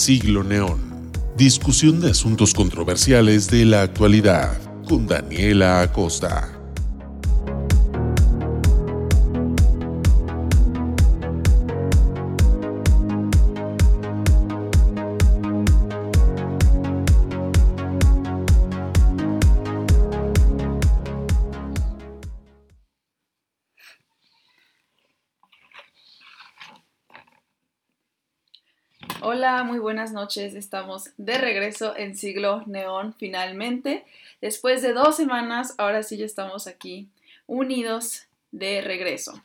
Siglo Neón. Discusión de asuntos controversiales de la actualidad con Daniela Acosta. Muy buenas noches. Estamos de regreso en Siglo Neón finalmente. Después de dos semanas, ahora sí ya estamos aquí unidos de regreso.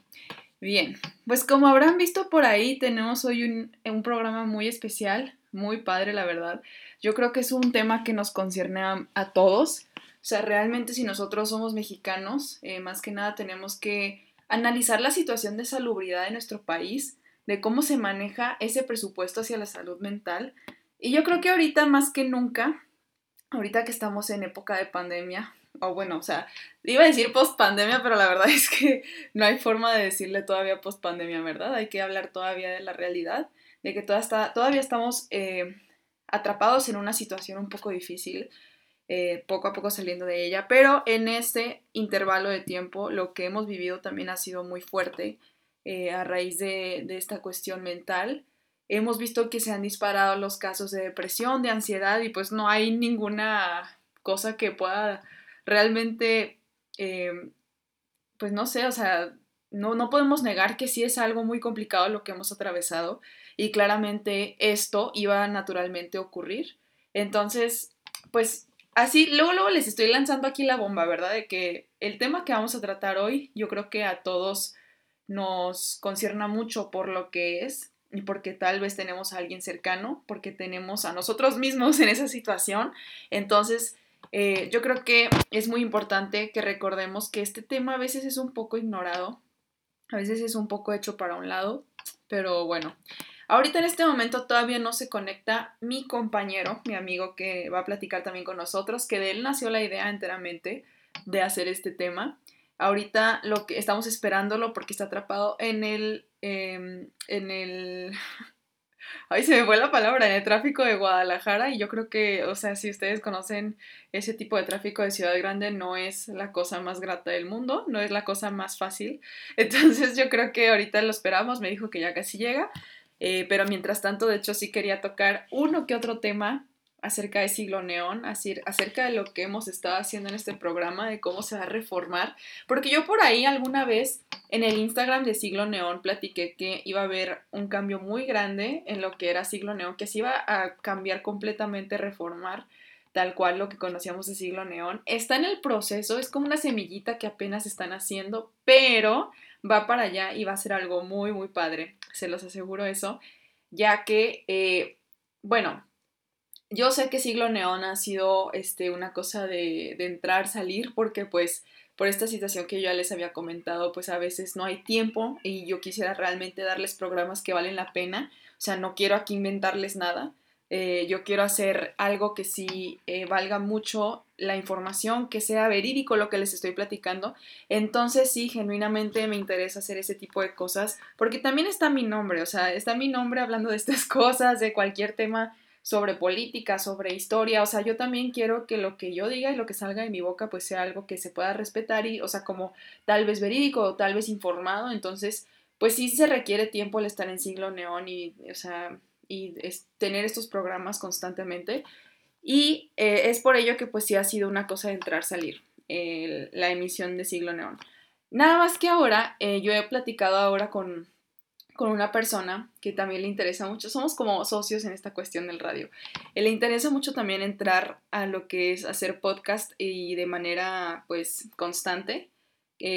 Bien, pues como habrán visto por ahí, tenemos hoy un, programa muy especial, muy padre, la verdad. Yo creo que es un tema que nos concierne a, todos. O sea, realmente si nosotros somos mexicanos, eh, más que nada tenemos que analizar la situación de salubridad de nuestro país de cómo se maneja ese presupuesto hacia la salud mental. Y yo creo que ahorita más que nunca, ahorita que estamos en época de pandemia, o bueno, o sea, iba a decir post pandemia, pero la verdad es que no hay forma de decirle todavía post pandemia, ¿verdad? Hay que hablar todavía de la realidad, de que todavía estamos eh, atrapados en una situación un poco difícil, eh, poco a poco saliendo de ella, pero en este intervalo de tiempo lo que hemos vivido también ha sido muy fuerte eh, a raíz de, esta cuestión mental. Hemos visto que se han disparado los casos de depresión, de ansiedad y pues no hay ninguna cosa que pueda realmente, eh, pues no sé, o sea, no, no podemos negar que sí es algo muy complicado lo que hemos atravesado y claramente esto iba naturalmente a ocurrir. Entonces, pues así, luego, luego les estoy lanzando aquí la bomba, ¿verdad? De que el tema que vamos a tratar hoy, yo creo que a todos nos concierna mucho por lo que es y porque tal vez tenemos a alguien cercano, porque tenemos a nosotros mismos en esa situación. Entonces, eh, yo creo que es muy importante que recordemos que este tema a veces es un poco ignorado, a veces es un poco hecho para un lado, pero bueno. Ahorita en este momento todavía no se conecta mi compañero, mi amigo que va a platicar también con nosotros, que de él nació la idea enteramente de hacer este tema. Ahorita lo que estamos esperándolo porque está atrapado en el. Em, en el. Ay, se me fue la palabra, en el tráfico de Guadalajara. Y yo creo que, o sea, si ustedes conocen ese tipo de tráfico de Ciudad Grande, no es la cosa más grata del mundo, no es la cosa más fácil. Entonces, yo creo que ahorita lo esperamos. Me dijo que ya casi llega. Eh, pero mientras tanto, de hecho, sí quería tocar uno que otro tema acerca de Siglo Neón, acerca de lo que hemos estado haciendo en este programa, de cómo se va a reformar, porque yo por ahí alguna vez en el Instagram de Siglo Neón platiqué que iba a haber un cambio muy grande en lo que era Siglo Neón, que se iba a cambiar completamente, reformar tal cual lo que conocíamos de Siglo Neón. Está en el proceso, es como una semillita que apenas están haciendo, pero va para allá y va a ser algo muy, muy padre, se los aseguro eso, ya que, eh, bueno, yo sé que Siglo Neón ha sido este, una cosa de, entrar, salir, porque pues por esta situación que yo ya les había comentado, pues a veces no hay tiempo y yo quisiera realmente darles programas que valen la pena. O sea, no quiero aquí inventarles nada. Eh, yo quiero hacer algo que sí eh, valga mucho la información, que sea verídico lo que les estoy platicando. Entonces sí, genuinamente me interesa hacer ese tipo de cosas, porque también está mi nombre, o sea, está mi nombre hablando de estas cosas, de cualquier tema sobre política, sobre historia, o sea, yo también quiero que lo que yo diga y lo que salga de mi boca pues sea algo que se pueda respetar y, o sea, como tal vez verídico o tal vez informado, entonces, pues sí se requiere tiempo el estar en siglo neón y, o sea, y tener estos programas constantemente y eh, es por ello que pues sí ha sido una cosa de entrar, salir, la emisión de siglo neón. Nada más que ahora, eh, yo he platicado ahora con, con una persona que también le interesa mucho, somos como socios en esta cuestión del radio, eh, le interesa mucho también entrar a lo que es hacer podcast y de manera pues constante,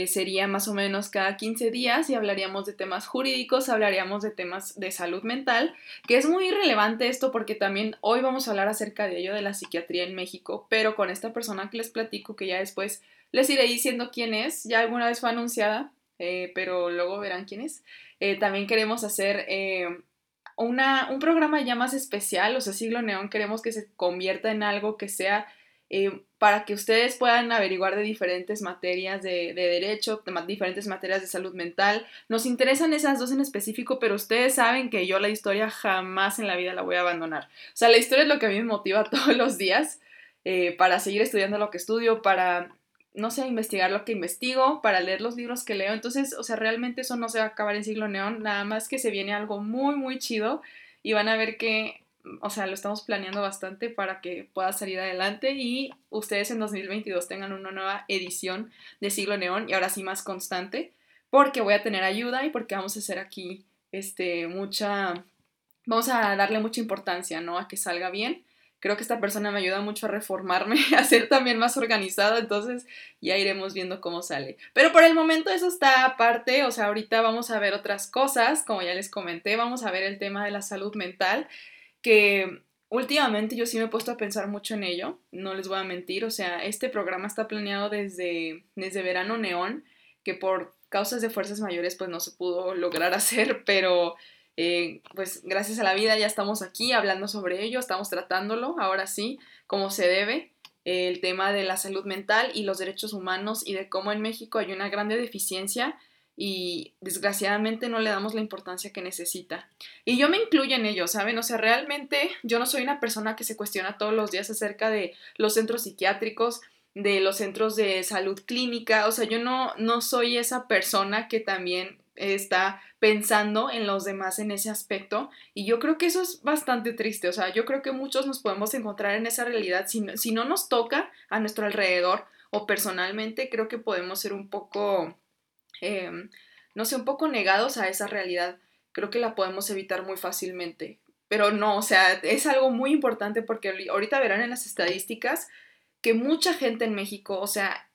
sería más o menos cada 15 días y hablaríamos de temas jurídicos, hablaríamos de temas de salud mental, que es muy relevante esto porque también hoy vamos a hablar acerca de ello de la psiquiatría en México, pero con esta persona que les platico que ya después les iré diciendo quién es, ya alguna vez fue anunciada, eh, pero luego verán quién es. Eh, también queremos hacer eh, una, un programa ya más especial, o sea, Siglo Neón queremos que se convierta en algo que sea eh, para que ustedes puedan averiguar de diferentes materias de, de derecho, de diferentes materias de salud mental. Nos interesan esas dos en específico, pero ustedes saben que yo la historia jamás en la vida la voy a abandonar. O sea, la historia es lo que a mí me motiva todos los días para seguir estudiando lo que estudio, para, no sé, investigar lo que investigo, para leer los libros que leo. Entonces, o sea, realmente eso no se va a acabar en siglo neón, nada más que se viene algo muy, muy chido y van a ver que o sea, lo estamos planeando bastante para que pueda salir adelante y ustedes en 2022 tengan una nueva edición de Siglo Neón y ahora sí más constante, porque voy a tener ayuda y porque vamos a hacer aquí este mucha vamos a darle mucha importancia, ¿no? A que salga bien. Creo que esta persona me ayuda mucho a reformarme, a ser también más organizado, entonces ya iremos viendo cómo sale. Pero por el momento eso está aparte, o sea, ahorita vamos a ver otras cosas, como ya les comenté, vamos a ver el tema de la salud mental que últimamente yo sí me he puesto a pensar mucho en ello, no les voy a mentir, o sea, este programa está planeado desde, desde verano neón, que por causas de fuerzas mayores pues no se pudo lograr hacer, pero eh, pues gracias a la vida ya estamos aquí hablando sobre ello, estamos tratándolo, ahora sí, como se debe, el tema de la salud mental y los derechos humanos y de cómo en México hay una grande deficiencia y desgraciadamente no le damos la importancia que necesita. Y yo me incluyo en ello, ¿saben? O sea, realmente yo no soy una persona que se cuestiona todos los días acerca de los centros psiquiátricos, de los centros de salud clínica, o sea, yo no, no soy esa persona que también está pensando en los demás en ese aspecto y yo creo que eso es bastante triste, o sea, yo creo que muchos nos podemos encontrar en esa realidad, si, si no nos toca a nuestro alrededor o personalmente, creo que podemos ser un poco Em, no sé, un poco negados a esa realidad, creo que la podemos evitar muy fácilmente. Pero no, o sea, es algo muy importante porque ahorita verán en las estadísticas que mucha gente en México, o sea,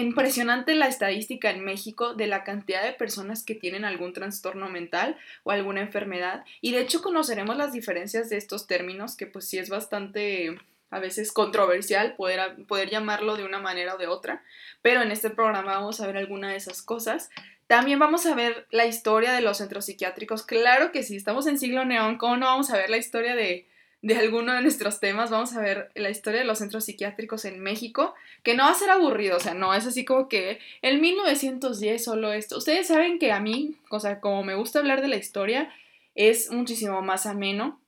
impresionante la estadística en México de la cantidad de personas que tienen algún trastorno mental o alguna enfermedad. Y de hecho conoceremos las diferencias de estos términos, que pues sí es bastante a veces controversial poder, poder llamarlo de una manera o de otra, pero en este programa vamos a ver alguna de esas cosas. También vamos a ver la historia de los centros psiquiátricos. Claro que sí, estamos en siglo neón, ¿cómo no vamos a ver la historia de, de alguno de nuestros temas? Vamos a ver la historia de los centros psiquiátricos en México, que no va a ser aburrido, o sea, no es así como que el 1910 solo esto. Ustedes saben que a mí, o sea, como me gusta hablar de la historia, es muchísimo más ameno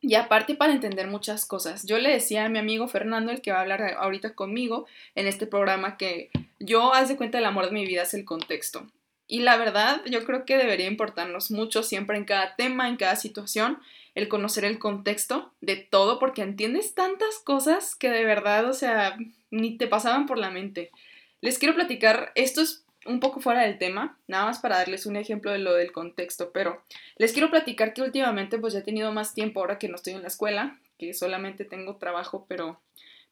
y aparte para entender muchas cosas. Yo le decía a mi amigo Fernando, el que va a hablar ahorita conmigo en este programa, que yo, haz de cuenta, el amor de mi vida es el contexto. Y la verdad, yo creo que debería importarnos mucho siempre en cada tema, en cada situación, el conocer el contexto de todo, porque entiendes tantas cosas que de verdad, o sea, ni te pasaban por la mente. Les quiero platicar, esto es un poco fuera del tema, nada más para darles un ejemplo de lo del contexto, pero les quiero platicar que últimamente pues ya he tenido más tiempo ahora que no estoy en la escuela, que solamente tengo trabajo, pero,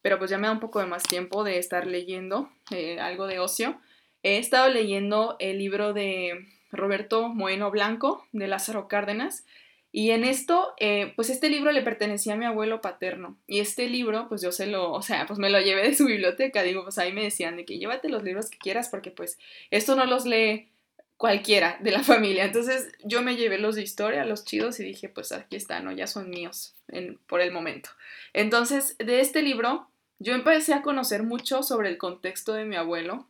pero pues ya me da un poco de más tiempo de estar leyendo eh, algo de ocio. He estado leyendo el libro de Roberto Moeno Blanco, de Lázaro Cárdenas, y en esto, eh, pues este libro le pertenecía a mi abuelo paterno. Y este libro, pues yo se lo, o sea, pues me lo llevé de su biblioteca. Digo, pues ahí me decían de que llévate los libros que quieras porque pues esto no los lee cualquiera de la familia. Entonces yo me llevé los de historia, los chidos y dije, pues aquí están, ¿no? Ya son míos por el momento. Entonces, de este libro, yo empecé a conocer mucho sobre el contexto de mi abuelo,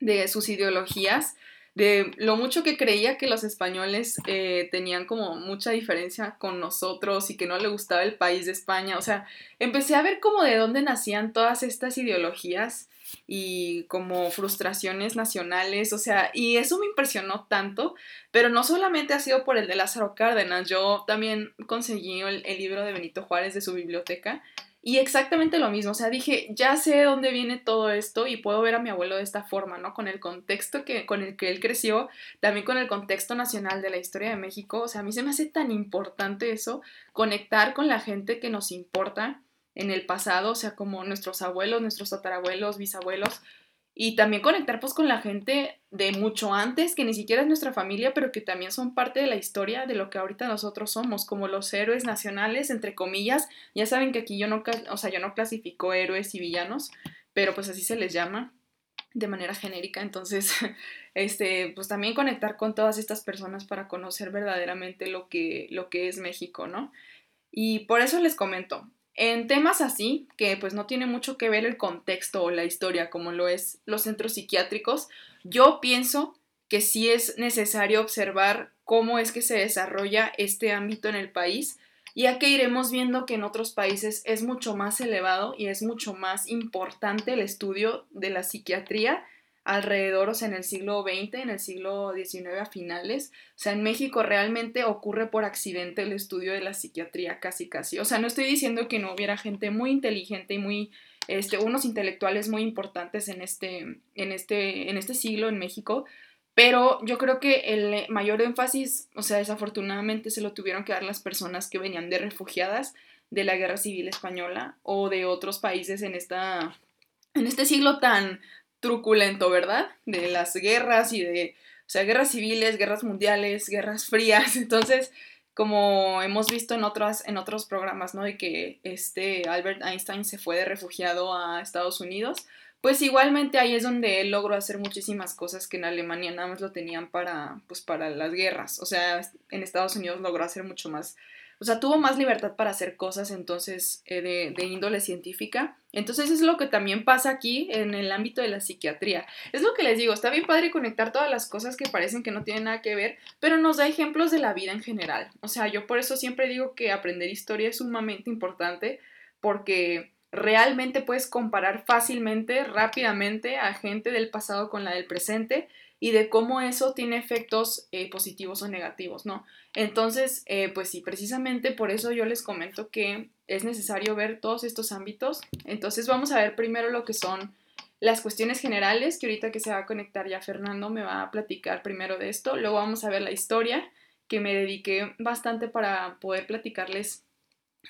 de sus ideologías, de lo mucho que creía que los españoles eh, tenían como mucha diferencia con nosotros y que no le gustaba el país de España. O sea, empecé a ver como de dónde nacían todas estas ideologías y como frustraciones nacionales, o sea, y eso me impresionó tanto, pero no solamente ha sido por el de Lázaro Cárdenas, yo también conseguí el libro de Benito Juárez de su biblioteca y exactamente lo mismo, o sea, dije, ya sé de dónde viene todo esto y puedo ver a mi abuelo de esta forma, ¿no? Con el contexto que, con el que él creció, también con el contexto nacional de la historia de México, o sea, a mí se me hace tan importante eso, conectar con la gente que nos importa en el pasado, o sea, como nuestros abuelos, nuestros tatarabuelos, bisabuelos, y también conectar pues con la gente de mucho antes, que ni siquiera es nuestra familia, pero que también son parte de la historia de lo que ahorita nosotros somos, como los héroes nacionales, entre comillas. Ya saben que aquí yo no, o sea, yo no clasifico héroes y villanos, pero pues así se les llama de manera genérica. Entonces, este, pues también conectar con todas estas personas para conocer verdaderamente lo que, lo que es México, ¿no? Y por eso les comento, en temas así, que pues no tiene mucho que ver el contexto o la historia como lo es los centros psiquiátricos, yo pienso que sí es necesario observar cómo es que se desarrolla este ámbito en el país, ya que iremos viendo que en otros países es mucho más elevado y es mucho más importante el estudio de la psiquiatría alrededor, o sea, en el siglo XX, en el siglo XIX a finales. O sea, en México realmente ocurre por accidente el estudio de la psiquiatría casi casi. O sea, no estoy diciendo que no hubiera gente muy inteligente y muy, este, unos intelectuales muy importantes en este, en este, en este siglo en México, pero yo creo que el mayor énfasis, o sea, desafortunadamente se lo tuvieron que dar las personas que venían de refugiadas de la Guerra Civil Española o de otros países en, esta, en este siglo tan truculento, ¿verdad? De las guerras y de, o sea, guerras civiles, guerras mundiales, guerras frías. Entonces, como hemos visto en, otras, en otros programas, ¿no? De que este Albert Einstein se fue de refugiado a Estados Unidos pues igualmente ahí es donde él logró hacer muchísimas cosas que en Alemania nada más lo tenían para, pues para las guerras. O sea, en Estados Unidos logró hacer mucho más, o sea, tuvo más libertad para hacer cosas entonces eh, de, de, índole científica. Entonces es lo que también pasa aquí en el ámbito de la psiquiatría. Es lo que les digo, está bien padre conectar todas las cosas que parecen que no tienen nada que ver, pero nos da ejemplos de la vida en general. O sea, yo por eso siempre digo que aprender historia es sumamente importante porque realmente puedes comparar fácilmente, rápidamente a gente del pasado con la del presente y de cómo eso tiene efectos eh, positivos o negativos, ¿no? Entonces, eh, pues sí, precisamente por eso yo les comento que es necesario ver todos estos ámbitos. Entonces vamos a ver primero lo que son las cuestiones generales, que ahorita que se va a conectar ya Fernando me va a platicar primero de esto. Luego vamos a ver la historia, que me dediqué bastante para poder platicarles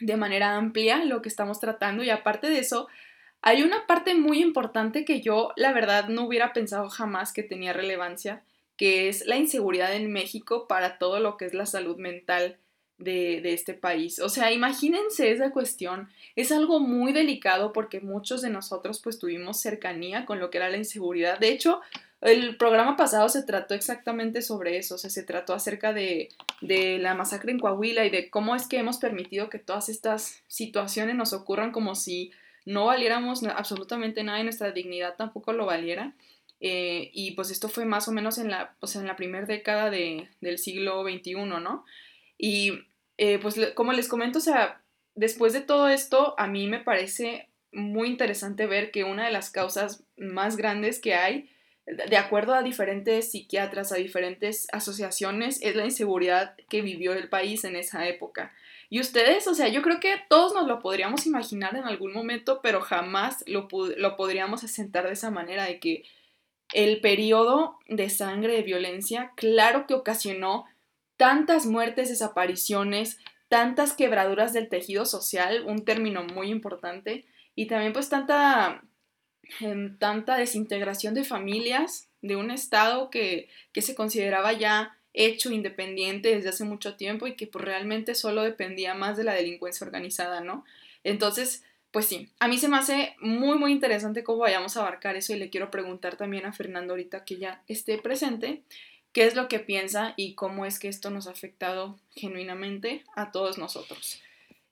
de manera amplia lo que estamos tratando y aparte de eso, hay una parte muy importante que yo la verdad no hubiera pensado jamás que tenía relevancia, que es la inseguridad en México para todo lo que es la salud mental de, de, este país. O sea, imagínense esa cuestión. Es algo muy delicado porque muchos de nosotros pues tuvimos cercanía con lo que era la inseguridad. De hecho, el programa pasado se trató exactamente sobre eso, o sea, se trató acerca de, de, la masacre en Coahuila y de cómo es que hemos permitido que todas estas situaciones nos ocurran como si no valiéramos absolutamente nada y nuestra dignidad tampoco lo valiera. Eh, y pues esto fue más o menos en la, o sea, en la primera década de, del siglo XXI, ¿no? Y eh, pues como les comento, o sea, después de todo esto, a mí me parece muy interesante ver que una de las causas más grandes que hay de acuerdo a diferentes psiquiatras, a diferentes asociaciones, es la inseguridad que vivió el país en esa época. Y ustedes, o sea, yo creo que todos nos lo podríamos imaginar en algún momento, pero jamás lo, lo podríamos asentar de esa manera, de que el periodo de sangre, de violencia, claro que ocasionó tantas muertes, desapariciones, tantas quebraduras del tejido social, un término muy importante, y también pues tanta en tanta desintegración de familias, de un Estado que, que, se consideraba ya hecho independiente desde hace mucho tiempo y que pues, realmente solo dependía más de la delincuencia organizada, ¿no? Entonces, pues sí, a mí se me hace muy, muy interesante cómo vayamos a abarcar eso y le quiero preguntar también a Fernando ahorita que ya esté presente, qué es lo que piensa y cómo es que esto nos ha afectado genuinamente a todos nosotros.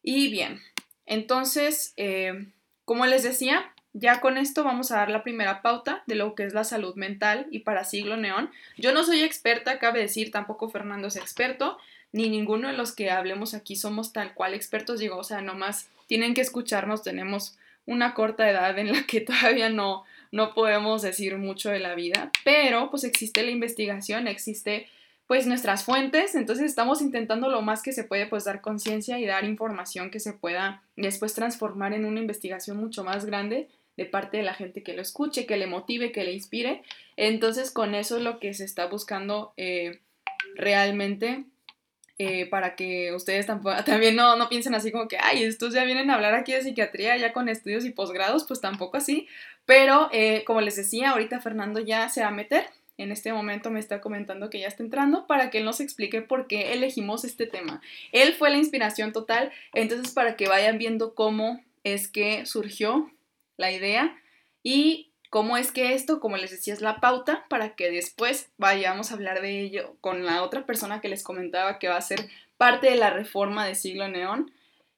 Y bien, entonces, eh, como les decía, ya con esto vamos a dar la primera pauta de lo que es la salud mental y para siglo neón. Yo no soy experta, cabe decir, tampoco Fernando es experto, ni ninguno de los que hablemos aquí somos tal cual expertos, digo, o sea, nomás tienen que escucharnos, tenemos una corta edad en la que todavía no, no podemos decir mucho de la vida, pero pues existe la investigación, existe pues nuestras fuentes, entonces estamos intentando lo más que se puede pues dar conciencia y dar información que se pueda después transformar en una investigación mucho más grande de parte de la gente que lo escuche, que le motive, que le inspire. Entonces con eso es lo que se está buscando eh, realmente eh, para que ustedes también no, no, piensen así como que, ay, estos ya vienen a hablar aquí de psiquiatría ya con estudios y posgrados, pues tampoco así. Pero eh, como les decía, ahorita Fernando ya se va a meter. En este momento me está comentando que ya está entrando para que él nos explique por qué elegimos este tema. Él fue la inspiración total, entonces para que vayan viendo cómo es que surgió la idea y cómo es que esto, como les decía, es la pauta para que después vayamos a hablar de ello con la otra persona que les comentaba que va a ser parte de la reforma de siglo neón.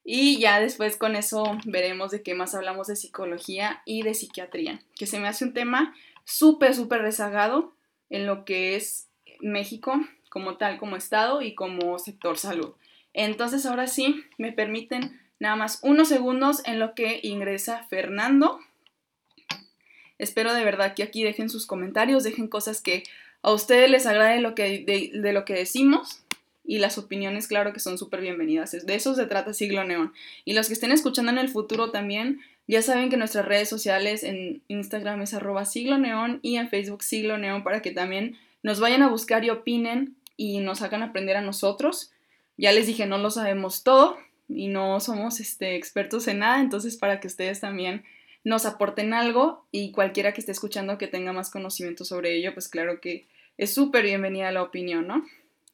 Y ya después con eso veremos de qué más hablamos de psicología y de psiquiatría, que se me hace un tema súper, súper rezagado en lo que es México como tal, como Estado y como sector salud. Entonces ahora sí, me permiten nada más unos segundos en lo que ingresa Fernando. Espero de verdad que aquí dejen sus comentarios, dejen cosas que a ustedes les agrade lo que, de lo que decimos y las opiniones, claro que son súper bienvenidas. De eso se trata Siglo Neón. Y los que estén escuchando en el futuro también, ya saben que nuestras redes sociales en Instagram es arroba siglo neón y en Facebook siglo neón para que también nos vayan a buscar y opinen y nos hagan aprender a nosotros. Ya les dije, no lo sabemos todo y no somos este, expertos en nada, entonces para que ustedes también nos aporten algo y cualquiera que esté escuchando que tenga más conocimiento sobre ello, pues claro que es súper bienvenida la opinión, ¿no?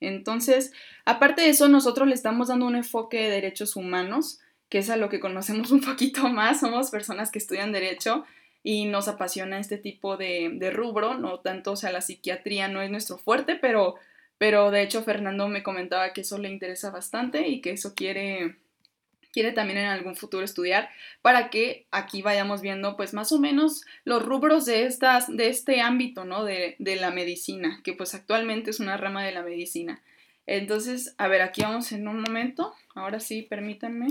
Entonces, aparte de eso, nosotros le estamos dando un enfoque de derechos humanos, que es a lo que conocemos un poquito más. Somos personas que estudian derecho y nos apasiona este tipo de, rubro, no tanto, o sea, la psiquiatría no es nuestro fuerte, pero, pero de hecho Fernando me comentaba que eso le interesa bastante y que eso quiere quiere también en algún futuro estudiar para que aquí vayamos viendo pues más o menos los rubros de, estas, de este ámbito, ¿no? De, de la medicina, que pues actualmente es una rama de la medicina. Entonces, a ver, aquí vamos en un momento. Ahora sí, permítanme.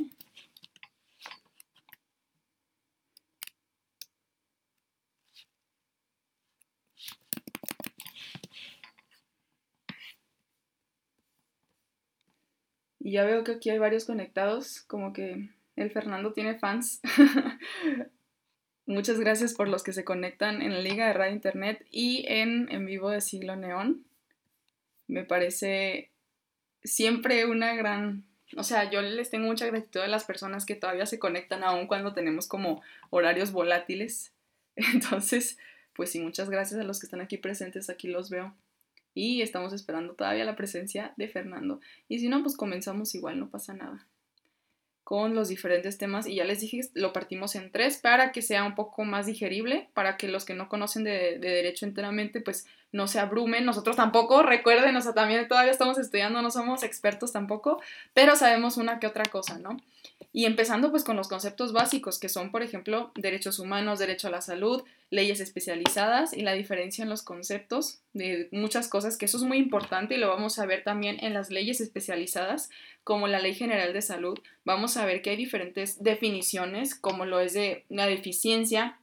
Y ya veo que aquí hay varios conectados, como que el Fernando tiene fans. Muchas gracias por los que se conectan en la Liga de Radio Internet y en En Vivo de Siglo Neón. Me parece siempre una gran... O sea, yo les tengo mucha gratitud a las personas que todavía se conectan aún cuando tenemos como horarios volátiles. Entonces, pues sí, muchas gracias a los que están aquí presentes, aquí los veo y estamos esperando todavía la presencia de Fernando. Y si no, pues comenzamos igual, no pasa nada con los diferentes temas y ya les dije, lo partimos en tres para que sea un poco más digerible, para que los que no conocen de, de, derecho enteramente pues no se abrumen, nosotros tampoco, recuerden, o sea, también todavía estamos estudiando, no somos expertos tampoco, pero sabemos una que otra cosa, ¿no? Y empezando pues con los conceptos básicos que son, por ejemplo, derechos humanos, derecho a la salud, leyes especializadas y la diferencia en los conceptos de muchas cosas, que eso es muy importante y lo vamos a ver también en las leyes especializadas, como la Ley General de Salud. Vamos a ver que hay diferentes definiciones, como lo es de la deficiencia,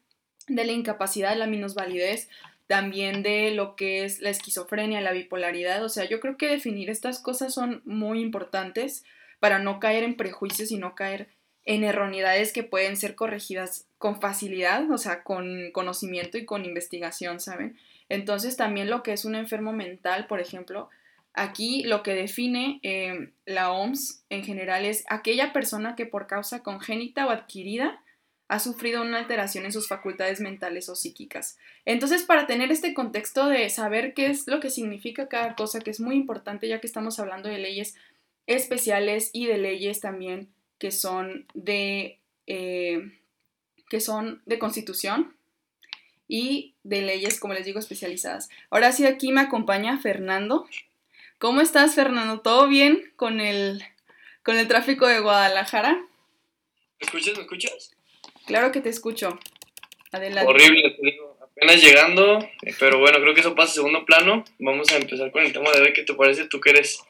de la incapacidad, la minusvalidez, también de lo que es la esquizofrenia, la bipolaridad. O sea, yo creo que definir estas cosas son muy importantes para no caer en prejuicios y no caer en erroneidades que pueden ser corregidas con facilidad, o sea, con conocimiento y con investigación, ¿saben? Entonces también lo que es un enfermo mental, por ejemplo, aquí lo que define eh, la OMS en general es aquella persona que por causa congénita o adquirida ha sufrido una alteración en sus facultades mentales o psíquicas. Entonces, para tener este contexto de saber qué es lo que significa cada cosa, que es muy importante ya que estamos hablando de leyes especiales y de leyes también que son de, eh, que son de constitución y de leyes, como les digo, especializadas. Ahora sí, aquí me acompaña Fernando. ¿Cómo estás, Fernando? ¿Todo bien con el, con el tráfico de Guadalajara? ¿Me escuchas? ¿Me escuchas? Claro que te escucho. Adelante. Horrible, te digo. Apenas llegando, pero bueno, creo que eso pasa a segundo plano. Vamos a empezar con el tema de hoy. ¿Qué te parece? Tú que eres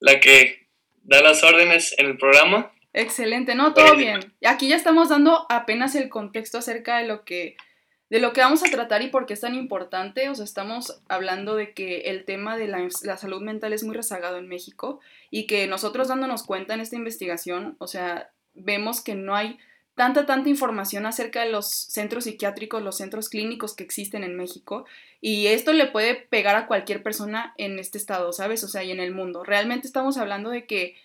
la que da las órdenes en el programa. Excelente, no, todo bien. Aquí ya estamos dando apenas el contexto acerca de lo que de lo que vamos a tratar y por qué es tan importante. O sea, estamos hablando de que el tema de la, la, salud mental es muy rezagado en México y que nosotros dándonos cuenta en esta investigación, o sea, vemos que no hay tanta, tanta información acerca de los centros psiquiátricos, los centros clínicos que existen en México y esto le puede pegar a cualquier persona en este estado, ¿sabes? O sea, y en el mundo. Realmente estamos hablando de que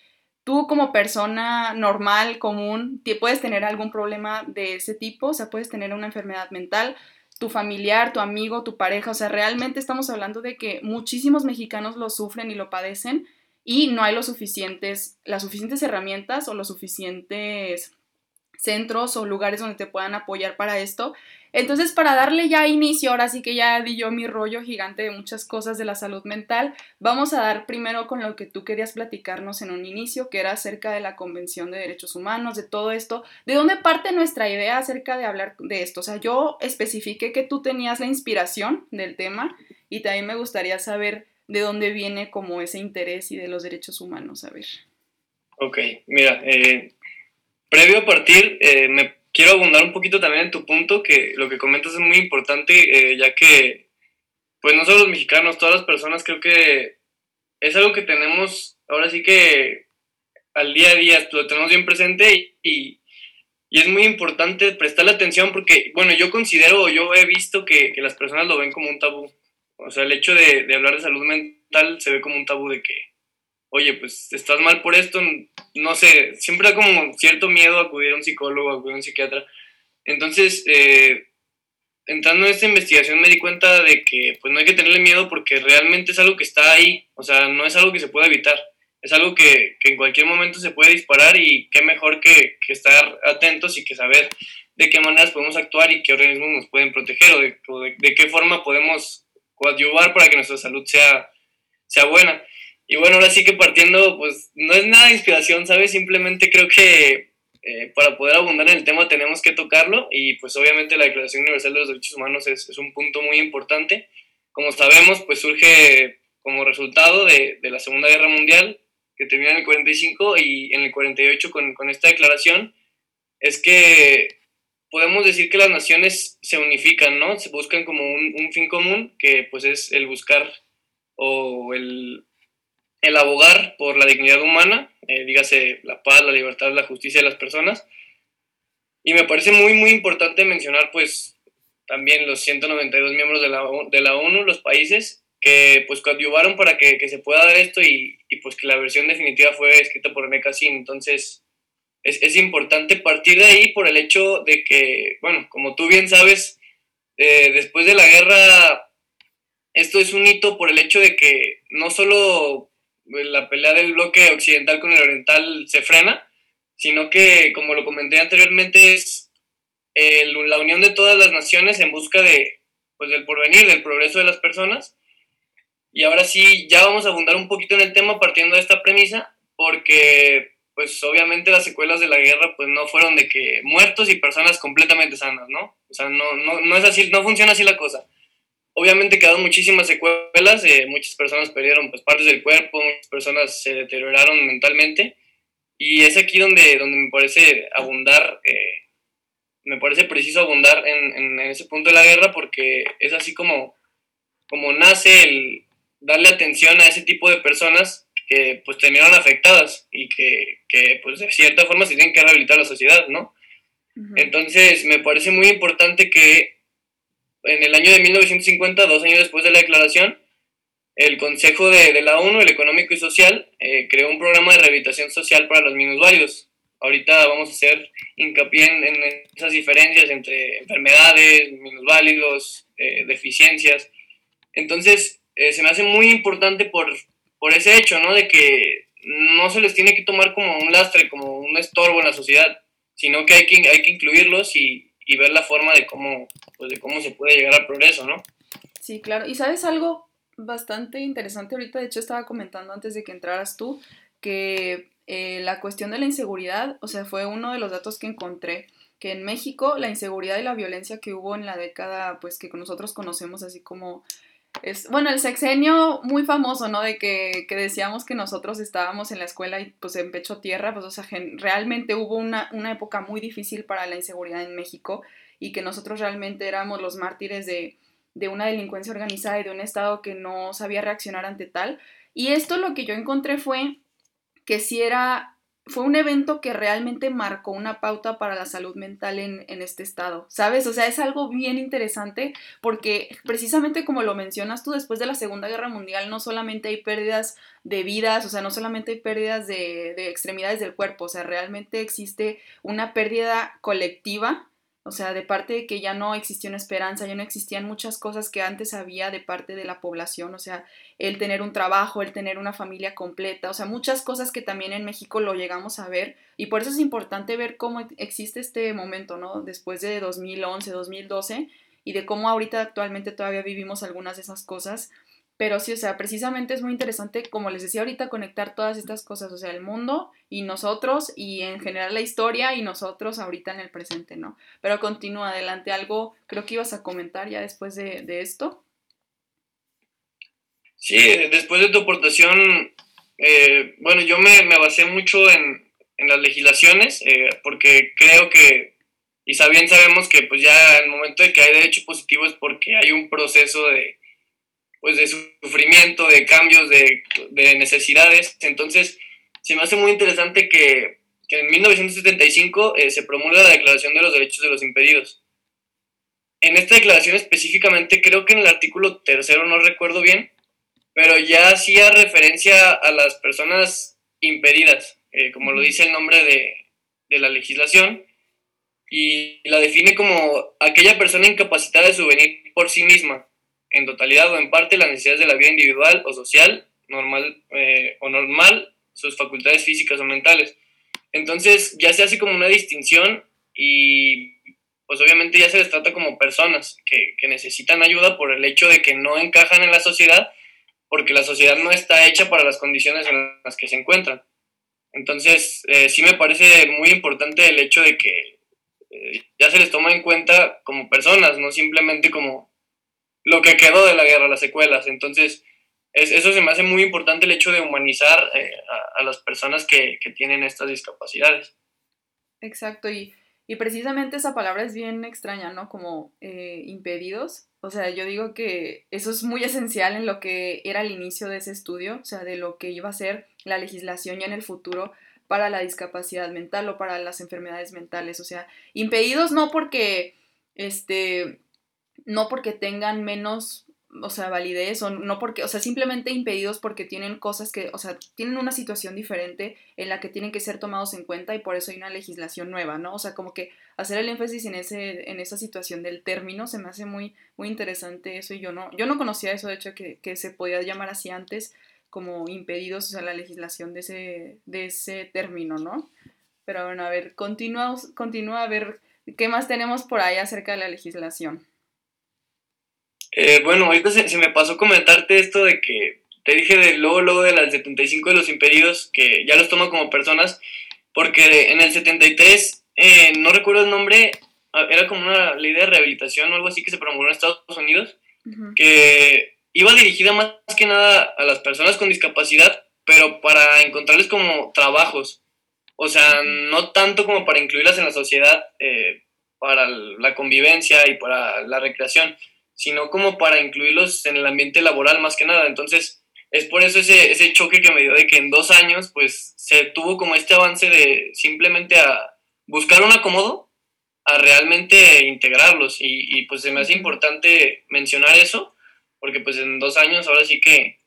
tú como persona normal, común, puedes tener algún problema de ese tipo, o sea, puedes tener una enfermedad mental, tu familiar, tu amigo, tu pareja, o sea, realmente estamos hablando de que muchísimos mexicanos lo sufren y lo padecen y no hay los suficientes, las suficientes herramientas o los suficientes centros o lugares donde te puedan apoyar para esto. Entonces, para darle ya inicio, ahora sí que ya di yo mi rollo gigante de muchas cosas de la salud mental, vamos a dar primero con lo que tú querías platicarnos en un inicio, que era acerca de la Convención de Derechos Humanos, de todo esto. ¿De dónde parte nuestra idea acerca de hablar de esto? O sea, yo especifiqué que tú tenías la inspiración del tema y también me gustaría saber de dónde viene como ese interés y de los derechos humanos. A ver. Ok, mira, eh, previo a partir, eh, me quiero abundar un poquito también en tu punto, que lo que comentas es muy importante, eh, ya que, pues no solo los mexicanos, todas las personas creo que es algo que tenemos, ahora sí que al día a día lo tenemos bien presente y, y es muy importante prestarle atención porque, bueno, yo considero, yo he visto que, que las personas lo ven como un tabú. O sea, el hecho de, de hablar de salud mental se ve como un tabú de que, oye, pues estás mal por esto, no sé, siempre da como cierto miedo acudir a un psicólogo, acudir a un psiquiatra. Entonces, eh, entrando en esta investigación me di cuenta de que pues no hay que tenerle miedo porque realmente es algo que está ahí, o sea, no es algo que se pueda evitar, es algo que, que en cualquier momento se puede disparar y qué mejor que, estar atentos y que saber de qué maneras podemos actuar y qué organismos nos pueden proteger o de, o qué forma podemos coadyuvar para que nuestra salud sea, sea buena. Y bueno, ahora sí que partiendo, pues no es nada de inspiración, ¿sabes? Simplemente creo que eh, para poder abundar en el tema tenemos que tocarlo y pues obviamente la Declaración Universal de los Derechos Humanos es, es un punto muy importante. Como sabemos, pues surge como resultado de, de, la Segunda Guerra Mundial, que termina en el 45 y en el 48 con, con esta declaración, es que podemos decir que las naciones se unifican, ¿no? Se buscan como un, un fin común, que pues es el buscar o el el abogar por la dignidad humana, eh, dígase la paz, la libertad, la justicia de las personas. Y me parece muy, muy importante mencionar, pues, también los 192 miembros de la, de la ONU, los países, que pues coadyuvaron para que, que se pueda dar esto y, y, pues que la versión definitiva fue escrita por Sin. Entonces, es, es, importante partir de ahí por el hecho de que, bueno, como tú bien sabes, eh, después de la guerra, esto es un hito por el hecho de que no solo la pelea del bloque occidental con el oriental se frena, sino que, como lo comenté anteriormente, es el, la unión de todas las naciones en busca de, pues, del porvenir, del progreso de las personas. Y ahora sí, ya vamos a abundar un poquito en el tema partiendo de esta premisa, porque pues obviamente las secuelas de la guerra pues no fueron de que muertos y personas completamente sanas, ¿no? O sea, no, no, no es así, no funciona así la cosa. Obviamente quedaron muchísimas secuelas, eh, muchas personas perdieron pues, partes del cuerpo, muchas personas se deterioraron mentalmente y es aquí donde, donde me parece abundar, eh, me parece preciso abundar en, en, ese punto de la guerra porque es así como, como nace el darle atención a ese tipo de personas que pues terminaron afectadas y que, que pues de cierta forma se tienen que rehabilitar la sociedad, ¿no? Uh -huh. Entonces me parece muy importante que en el año de 1950, dos años después de la declaración, el Consejo de, de la ONU, el Económico y Social, eh, creó un programa de rehabilitación social para los minusválidos. Ahorita vamos a hacer hincapié en, en esas diferencias entre enfermedades, minusválidos, eh, deficiencias. Entonces, eh, se me hace muy importante por, por ese hecho, ¿no? De que no se les tiene que tomar como un lastre, como un estorbo en la sociedad, sino que hay que, hay que incluirlos y, y ver la forma de cómo, pues de cómo se puede llegar al progreso, ¿no? Sí, claro. Y sabes algo bastante interesante ahorita, de hecho estaba comentando antes de que entraras tú, que eh, la cuestión de la inseguridad, o sea, fue uno de los datos que encontré, que en México la inseguridad y la violencia que hubo en la década, pues que nosotros conocemos así como es, bueno, el sexenio muy famoso, ¿no? De que, que, decíamos que nosotros estábamos en la escuela y pues en pecho tierra, pues o sea, realmente hubo una, una época muy difícil para la inseguridad en México y que nosotros realmente éramos los mártires de, de una delincuencia organizada y de un Estado que no sabía reaccionar ante tal. Y esto lo que yo encontré fue que si era fue un evento que realmente marcó una pauta para la salud mental en, en, este estado, ¿sabes? O sea, es algo bien interesante porque precisamente como lo mencionas tú, después de la Segunda Guerra Mundial no solamente hay pérdidas de vidas, o sea, no solamente hay pérdidas de, de extremidades del cuerpo, o sea, realmente existe una pérdida colectiva o sea, de parte de que ya no existía una esperanza, ya no existían muchas cosas que antes había de parte de la población, o sea, el tener un trabajo, el tener una familia completa, o sea, muchas cosas que también en México lo llegamos a ver y por eso es importante ver cómo existe este momento, ¿no? Después de 2011, 2012 y de cómo ahorita actualmente todavía vivimos algunas de esas cosas pero sí, o sea, precisamente es muy interesante, como les decía ahorita, conectar todas estas cosas, o sea, el mundo y nosotros y en general la historia y nosotros ahorita en el presente, ¿no? Pero continúa adelante, algo creo que ibas a comentar ya después de, esto. Sí, después de tu aportación, eh, bueno, yo me, basé mucho en, las legislaciones, eh, porque creo que, y bien sabemos que pues ya el momento de que hay derecho positivo es porque hay un proceso de pues de sufrimiento, de cambios, de, necesidades. Entonces, se me hace muy interesante que, en 1975 eh, se promulga la Declaración de los Derechos de los Impedidos. En esta declaración específicamente, creo que en el artículo tercero, no recuerdo bien, pero ya hacía referencia a las personas impedidas, eh, como lo dice el nombre de, de la legislación, y la define como aquella persona incapacitada de subvenir por sí misma, en totalidad o en parte las necesidades de la vida individual o social, normal eh, o normal, sus facultades físicas o mentales. Entonces ya se hace como una distinción y pues obviamente ya se les trata como personas que, que, necesitan ayuda por el hecho de que no encajan en la sociedad, porque la sociedad no está hecha para las condiciones en las que se encuentran. Entonces eh, sí me parece muy importante el hecho de que eh, ya se les toma en cuenta como personas, no simplemente como lo que quedó de la guerra, las secuelas. Entonces, eso se me hace muy importante el hecho de humanizar eh, a, las personas que, tienen estas discapacidades. Exacto, y, precisamente esa palabra es bien extraña, ¿no? Como eh, impedidos. O sea, yo digo que eso es muy esencial en lo que era el inicio de ese estudio, o sea, de lo que iba a ser la legislación ya en el futuro para la discapacidad mental o para las enfermedades mentales. O sea, impedidos no porque este no porque tengan menos, o sea, validez o no porque, o sea, simplemente impedidos porque tienen cosas que, o sea, tienen una situación diferente en la que tienen que ser tomados en cuenta y por eso hay una legislación nueva, ¿no? O sea, como que hacer el énfasis en ese en esa situación del término se me hace muy muy interesante eso y yo no yo no conocía eso de hecho que, que se podía llamar así antes como impedidos, o sea, la legislación de ese de ese término, ¿no? Pero bueno, a ver, continúa continúa a ver qué más tenemos por ahí acerca de la legislación. Eh, bueno, ahorita se, me pasó comentarte esto de que te dije de luego, luego de las 75 de los impedidos, que ya los tomo como personas, porque en el 73, eh, no recuerdo el nombre, era como una ley de rehabilitación o algo así que se promulgó en Estados Unidos, que iba dirigida más que nada a las personas con discapacidad, pero para encontrarles como trabajos, o sea, no tanto como para incluirlas en la sociedad, eh, para la convivencia y para la recreación, sino como para incluirlos en el ambiente laboral más que nada. Entonces, es por eso ese, ese choque que me dio de que en dos años, pues, se tuvo como este avance de simplemente a buscar un acomodo, a realmente integrarlos. Y, y pues se me hace importante mencionar eso, porque pues en dos años ahora sí que,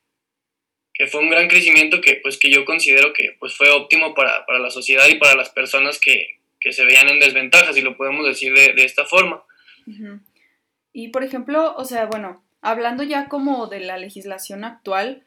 que fue un gran crecimiento que pues que yo considero que pues fue óptimo para, para la sociedad y para las personas que, que, se veían en desventaja, si lo podemos decir de, de esta forma. Y por ejemplo, o sea, bueno, hablando ya como de la legislación actual,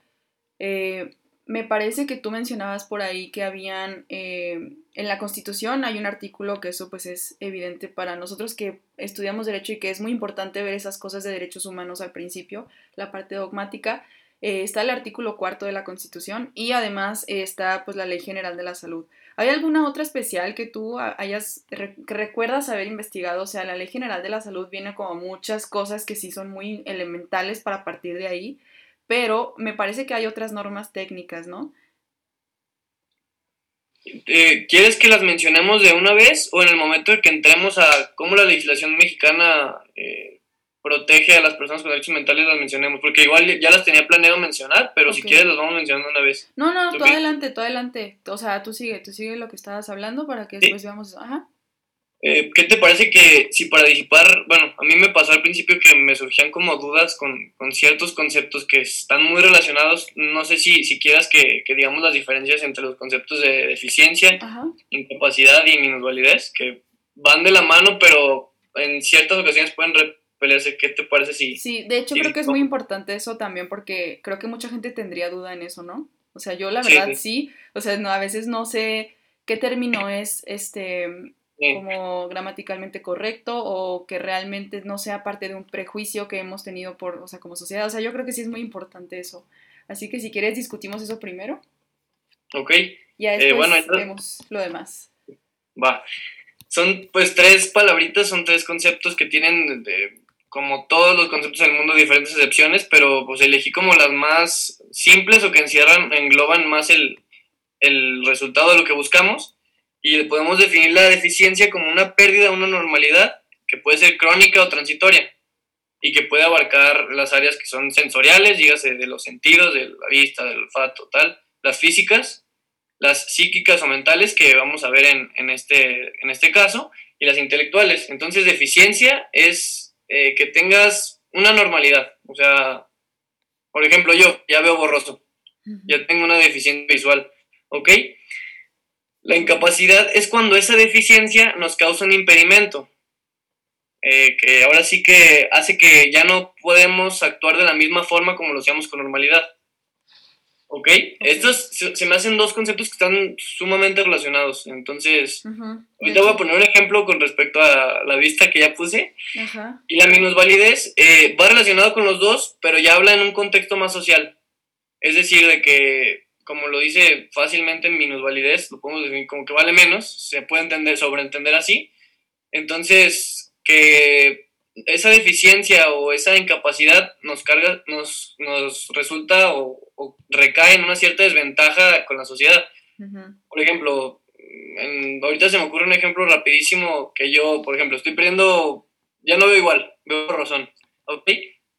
eh, me parece que tú mencionabas por ahí que habían, eh, en la Constitución hay un artículo que eso pues es evidente para nosotros que estudiamos derecho y que es muy importante ver esas cosas de derechos humanos al principio, la parte dogmática. Eh, está el artículo cuarto de la Constitución y además está pues la Ley General de la Salud. ¿Hay alguna otra especial que tú hayas, que recuerdas haber investigado? O sea, la Ley General de la Salud viene como muchas cosas que sí son muy elementales para partir de ahí, pero me parece que hay otras normas técnicas, ¿no? Eh, ¿Quieres que las mencionemos de una vez o en el momento en que entremos a cómo la legislación mexicana eh, protege a las personas con derechos mentales las mencionemos, porque igual ya las tenía planeado mencionar, pero si quieres las vamos mencionando una vez. No, no, tú adelante, tú adelante. O sea, tú sigue, tú sigue lo que estabas hablando para que después veamos. Ajá. Eh, ¿Qué te parece que si para disipar, bueno, a mí me pasó al principio que me surgían como dudas con, con ciertos conceptos que están muy relacionados, no sé si, si quieras que, que digamos las diferencias entre los conceptos de deficiencia, incapacidad y minusvalidez, que van de la mano, pero en ciertas ocasiones pueden repelerse. ¿Qué te parece si... Sí, de hecho creo que es muy importante eso también porque creo que mucha gente tendría duda en eso, ¿no? O sea, yo la verdad sí, o sea, no, a veces no sé qué término es este como gramaticalmente correcto o que realmente no sea parte de un prejuicio que hemos tenido por, o sea, como sociedad. O sea, yo creo que sí es muy importante eso. Así que si quieres discutimos eso primero. Ok. Ya eh, después bueno, vemos lo demás. Va. Son pues tres palabritas, son tres conceptos que tienen de, como todos los conceptos del mundo diferentes excepciones, pero pues elegí como las más simples o que encierran, engloban más el, el resultado de lo que buscamos y podemos definir la deficiencia como una pérdida una normalidad que puede ser crónica o transitoria y que puede abarcar las áreas que son sensoriales, dígase de los sentidos, de la vista, del olfato, tal, las físicas, las psíquicas o mentales que vamos a ver en, en este, en este caso, y las intelectuales. Entonces, deficiencia es eh, que tengas una normalidad. O sea, por ejemplo, yo ya veo borroso, ya tengo una deficiencia visual, ¿ok? La incapacidad es cuando esa deficiencia nos causa un impedimento, eh, que ahora sí que hace que ya no podemos actuar de la misma forma como lo hacíamos con normalidad. ¿Ok? Estos se, me hacen dos conceptos que están sumamente relacionados. Entonces, ahorita voy a poner un ejemplo con respecto a la vista que ya puse. Y la minusvalidez eh, va relacionado con los dos, pero ya habla en un contexto más social. Es decir, de que, como lo dice fácilmente en minusvalidez, lo podemos definir como que vale menos, se puede entender, sobreentender así. Entonces, que esa deficiencia o esa incapacidad nos carga, nos, nos resulta o, recae en una cierta desventaja con la sociedad. Por ejemplo, ahorita se me ocurre un ejemplo rapidísimo que yo, por ejemplo, estoy perdiendo, ya no veo igual, veo razón, ¿ok?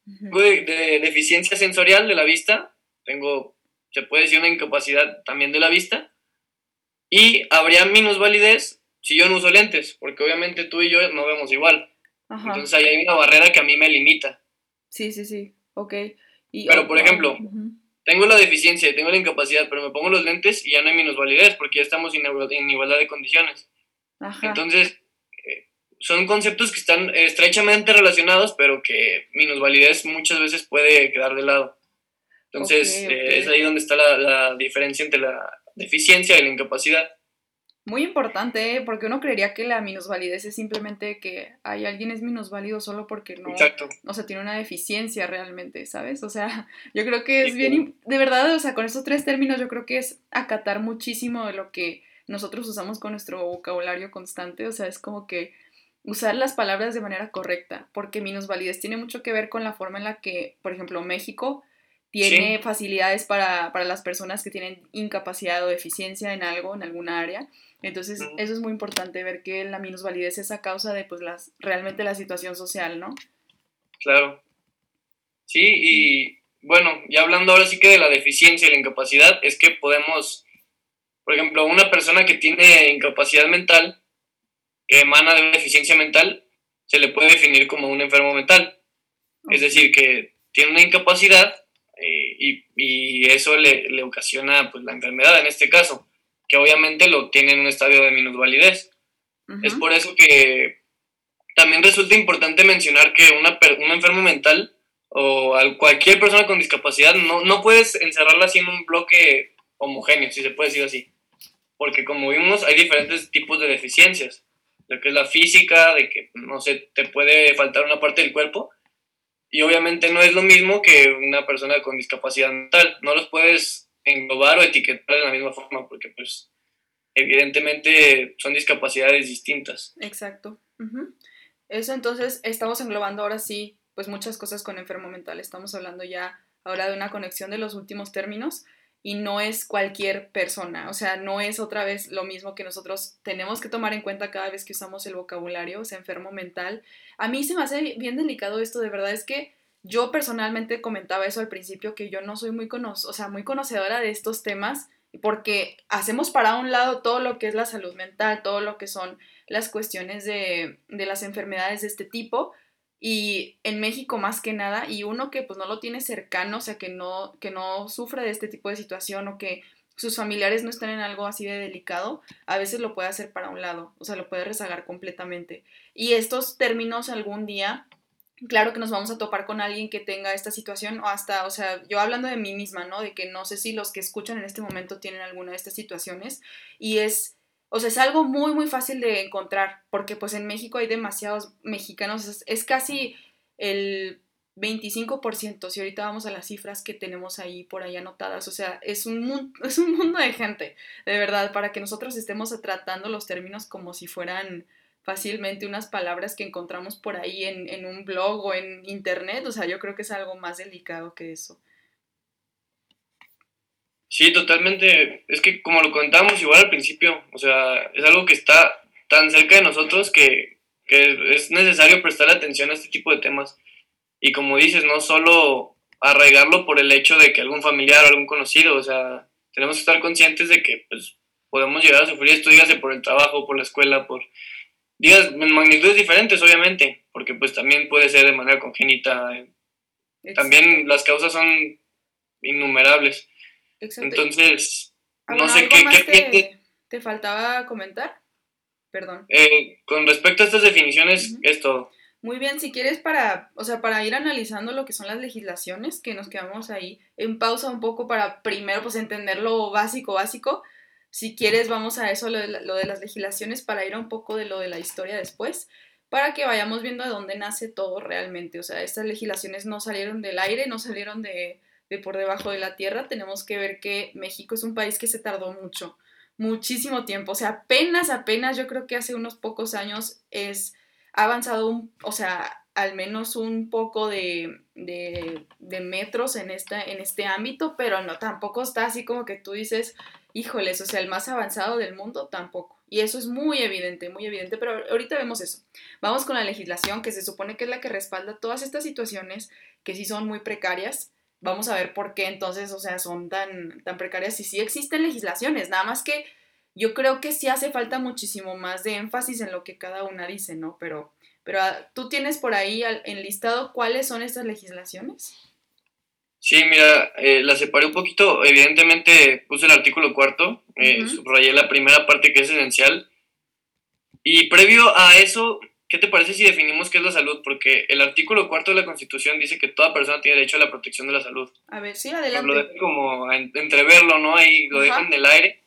de, deficiencia sensorial de la vista, tengo, se puede decir una incapacidad también de la vista, y habría menos validez si yo no uso lentes, porque obviamente tú y yo no vemos igual. Entonces ahí hay una barrera que a mí me limita. Sí, sí, sí, ok. pero, por ejemplo, tengo la deficiencia y tengo la incapacidad, pero me pongo los lentes y ya no hay minusvalidez porque ya estamos en igualdad de condiciones. Entonces, eh, son conceptos que están estrechamente relacionados, pero que minusvalidez muchas veces puede quedar de lado. Entonces, eh, es ahí donde está la, la diferencia entre la deficiencia y la incapacidad. Muy importante, ¿eh? porque uno creería que la minusvalidez es simplemente que hay alguien es minusválido solo porque no, o sea, tiene una deficiencia realmente, ¿sabes? O sea, yo creo que es bien, de verdad, o sea, con estos tres términos yo creo que es acatar muchísimo de lo que nosotros usamos con nuestro vocabulario constante, o sea, es como que usar las palabras de manera correcta, porque minusvalidez tiene mucho que ver con la forma en la que, por ejemplo, México tiene facilidades para, para las personas que tienen incapacidad o deficiencia en algo, en alguna área entonces, eso es muy importante, ver que la minusvalidez es a causa de, pues, las, realmente la situación social, ¿no? Claro. Sí, y bueno, ya hablando ahora sí que de la deficiencia y la incapacidad, es que podemos, por ejemplo, una persona que tiene incapacidad mental, que emana de una deficiencia mental, se le puede definir como un enfermo mental. Es decir, que tiene una incapacidad eh, y, y, eso le, le ocasiona pues, la enfermedad en este caso que obviamente lo tiene en un estadio de minusvalidez. Es por eso que también resulta importante mencionar que una, un enfermo mental o cualquier persona con discapacidad no, no puedes encerrarla así en un bloque homogéneo, si se puede decir así. Porque como vimos, hay diferentes tipos de deficiencias. Lo que es la física, de que, no sé, te puede faltar una parte del cuerpo. Y obviamente no es lo mismo que una persona con discapacidad mental. No los puedes englobar o etiquetar de la misma forma, porque pues evidentemente son discapacidades distintas. Exacto. Eso entonces estamos englobando ahora sí, pues muchas cosas con enfermo mental. Estamos hablando ya ahora de una conexión de los últimos términos y no es cualquier persona, o sea, no es otra vez lo mismo que nosotros tenemos que tomar en cuenta cada vez que usamos el vocabulario, o sea, enfermo mental. A mí se me hace bien delicado esto, de verdad es que yo personalmente comentaba eso al principio, que yo no soy muy, o sea, muy conocedora de estos temas, porque hacemos para un lado todo lo que es la salud mental, todo lo que son las cuestiones de, de las enfermedades de este tipo, y en México más que nada, y uno que pues no lo tiene cercano, o sea, que no, que no sufre de este tipo de situación o que sus familiares no están en algo así de delicado, a veces lo puede hacer para un lado, o sea, lo puede rezagar completamente. Y estos términos algún día, claro que nos vamos a topar con alguien que tenga esta situación o hasta, o sea, yo hablando de mí misma, ¿no? De que no sé si los que escuchan en este momento tienen alguna de estas situaciones y es... O sea, es algo muy, muy fácil de encontrar, porque pues en México hay demasiados mexicanos, es, casi el 25%, si ahorita vamos a las cifras que tenemos ahí por ahí anotadas, o sea, es un, es un mundo de gente, de verdad, para que nosotros estemos tratando los términos como si fueran fácilmente unas palabras que encontramos por ahí en, en un blog o en internet, o sea, yo creo que es algo más delicado que eso. Sí, totalmente. Es que como lo contamos igual al principio, o sea, es algo que está tan cerca de nosotros que, que es necesario prestar atención a este tipo de temas y como dices, no solo arraigarlo por el hecho de que algún familiar o algún conocido, o sea, tenemos que estar conscientes de que pues, podemos llegar a sufrir esto, dígase por el trabajo, por la escuela, por días en magnitudes diferentes, obviamente, porque pues también puede ser de manera congénita. También las causas son innumerables. Entonces, no sé qué, qué te, faltaba comentar? Perdón. Eh, con respecto a estas definiciones, es todo. Muy bien, si quieres para, o sea, para ir analizando lo que son las legislaciones, que nos quedamos ahí en pausa un poco para primero pues entender lo básico, básico. Si quieres vamos a eso, lo de, las legislaciones, para ir a un poco de lo de la historia después, para que vayamos viendo de dónde nace todo realmente. O sea, estas legislaciones no salieron del aire, no salieron de, de por debajo de la tierra. Tenemos que ver que México es un país que se tardó mucho, muchísimo tiempo. O sea, apenas, apenas, yo creo que hace unos pocos años es ha avanzado, un, o sea, al menos un poco de, de, de, metros en, esta, en este ámbito, pero no, tampoco está así como que tú dices, híjoles, o sea, el más avanzado del mundo tampoco. Y eso es muy evidente, muy evidente, pero ahorita vemos eso. Vamos con la legislación, que se supone que es la que respalda todas estas situaciones que sí son muy precarias. Vamos a ver por qué entonces, o sea, son tan, tan precarias y sí existen legislaciones, nada más que yo creo que sí hace falta muchísimo más de énfasis en lo que cada una dice, ¿no? Pero, pero ah, ¿tú tienes por ahí enlistado cuáles son estas legislaciones? Sí, mira, eh, la separé un poquito. Evidentemente puse el artículo cuarto, eh, subrayé la primera parte que es esencial. Y previo a eso, ¿qué te parece si definimos qué es la salud? Porque el artículo cuarto de la Constitución dice que toda persona tiene derecho a la protección de la salud. A ver, sí, adelante. Lo dejan como entreverlo, ¿no? Ahí lo dejan en el aire.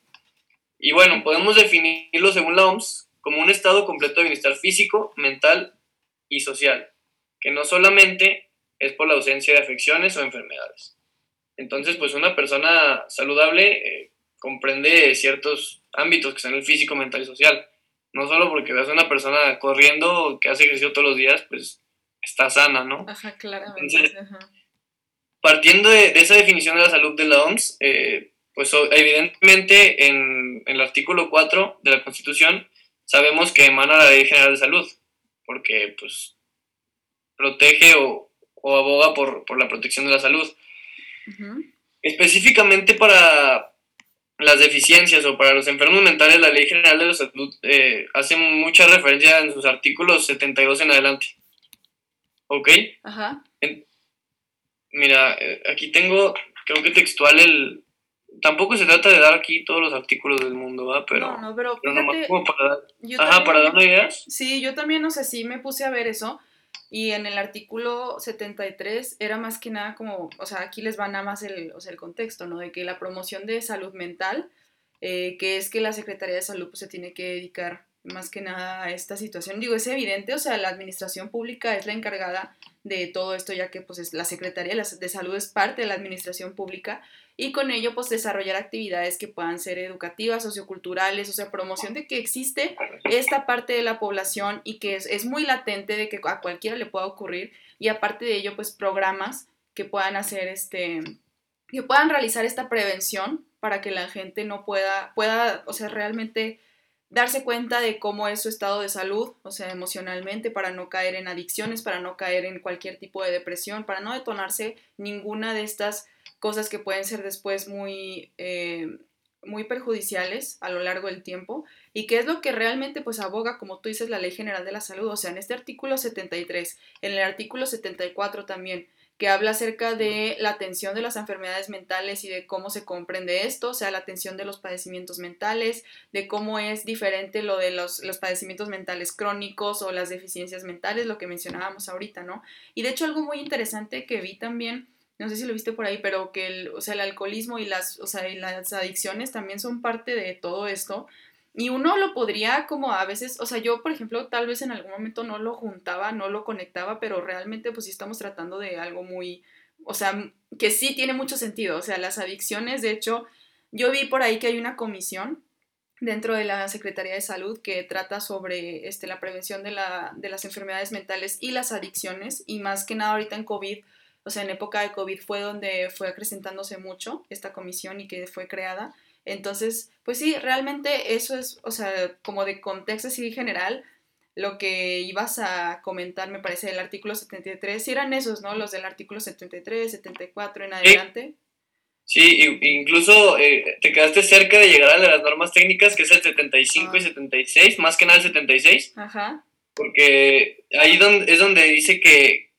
Y bueno, podemos definirlo según la OMS como un estado completo de bienestar físico, mental y social, que no solamente es por la ausencia de afecciones o enfermedades. Entonces, pues una persona saludable eh, comprende ciertos ámbitos que son el físico, mental y social. No solo porque veas a una persona corriendo que hace ejercicio todos los días, pues está sana, ¿no? Ajá, claramente. partiendo de, esa definición de la salud de la OMS, eh, pues evidentemente en, el artículo 4 de la Constitución sabemos que emana la Ley General de Salud, porque pues protege o, aboga por, la protección de la salud. Específicamente para las deficiencias o para los enfermos mentales, la Ley General de la Salud eh, hace mucha referencia en sus artículos 72 en adelante. ¿Ok? Ajá. mira, eh, aquí tengo, creo que textual el, tampoco se trata de dar aquí todos los artículos del mundo, ¿va? Pero, no, no, pero, para dar, ajá, para dar ideas. Sí, yo también, no sé, sí me puse a ver eso. Y en el artículo 73 era más que nada como, o sea, aquí les va nada más el, o sea, el contexto, ¿no? De que la promoción de salud mental, eh, que es que la Secretaría de Salud pues, se tiene que dedicar más que nada a esta situación. Digo, es evidente, o sea, la administración pública es la encargada de todo esto, ya que pues es la Secretaría de Salud es parte de la administración pública y con ello pues desarrollar actividades que puedan ser educativas, socioculturales, o sea, promoción de que existe esta parte de la población y que es, muy latente de que a cualquiera le pueda ocurrir y aparte de ello pues programas que puedan hacer este, que puedan realizar esta prevención para que la gente no pueda, pueda, o sea, realmente darse cuenta de cómo es su estado de salud, o sea, emocionalmente, para no caer en adicciones, para no caer en cualquier tipo de depresión, para no detonarse ninguna de estas cosas que pueden ser después muy, eh, muy perjudiciales a lo largo del tiempo. Y que es lo que realmente pues aboga, como tú dices, la Ley General de la Salud, o sea, en este artículo 73, en el artículo 74 también, que habla acerca de la atención de las enfermedades mentales y de cómo se comprende esto, o sea, la atención de los padecimientos mentales, de cómo es diferente lo de los, los padecimientos mentales crónicos o las deficiencias mentales, lo que mencionábamos ahorita, ¿no? Y de hecho algo muy interesante que vi también no sé si lo viste por ahí, pero que el, o sea, el alcoholismo y las, o sea, y las adicciones también son parte de todo esto. Y uno lo podría como a veces, o sea, yo por ejemplo tal vez en algún momento no lo juntaba, no lo conectaba, pero realmente pues sí estamos tratando de algo muy, o sea, que sí tiene mucho sentido. O sea, las adicciones, de hecho, yo vi por ahí que hay una comisión dentro de la Secretaría de Salud que trata sobre este, la prevención de, la, de las enfermedades mentales y las adicciones, y más que nada ahorita en COVID, o sea, en época de COVID fue donde fue acrecentándose mucho esta comisión y que fue creada. Entonces, pues sí, realmente eso es, o sea, como de contexto así general, lo que ibas a comentar, me parece, del artículo 73, si eran esos, ¿no? Los del artículo 73, 74 en adelante. Sí, incluso eh, te quedaste cerca de llegar a las normas técnicas, que es el 75 y 76, ah. más que nada el 76. Ajá. Porque ahí es donde dice que,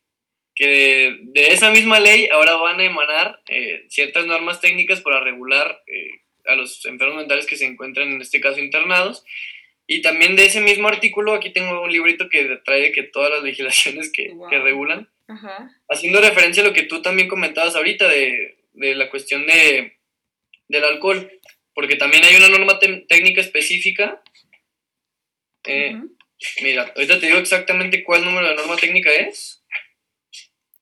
que de esa misma ley ahora van a emanar eh, ciertas normas técnicas para regular eh, a los enfermos mentales que se encuentran en este caso internados. Y también de ese mismo artículo, aquí tengo un librito que trae que todas las legislaciones que, que regulan, haciendo referencia a lo que tú también comentabas ahorita de, de la cuestión de, del alcohol, porque también hay una norma técnica específica. Eh, mira, ahorita te digo exactamente cuál número de norma técnica es.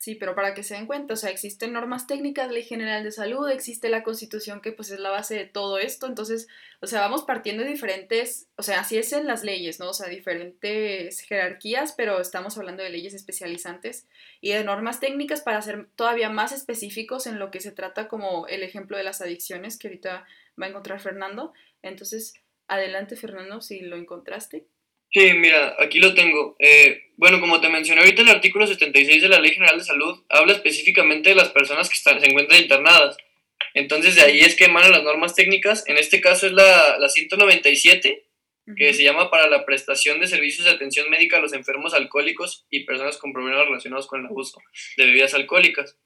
Sí, pero para que se den cuenta, o sea, existen normas técnicas, ley general de salud, existe la constitución que pues es la base de todo esto, entonces, o sea, vamos partiendo de diferentes, o sea, así es en las leyes, ¿no? O sea, diferentes jerarquías, pero estamos hablando de leyes especializantes y de normas técnicas para ser todavía más específicos en lo que se trata como el ejemplo de las adicciones que ahorita va a encontrar Fernando. Entonces, adelante Fernando, si lo encontraste. Sí, mira, aquí lo tengo. Eh, bueno, como te mencioné ahorita, el artículo 76 de la Ley General de Salud habla específicamente de las personas que están, se encuentran internadas. Entonces, de ahí es que emanan las normas técnicas. En este caso es la, la 197, que se llama para la prestación de servicios de atención médica a los enfermos alcohólicos y personas con problemas relacionados con el abuso de bebidas alcohólicas.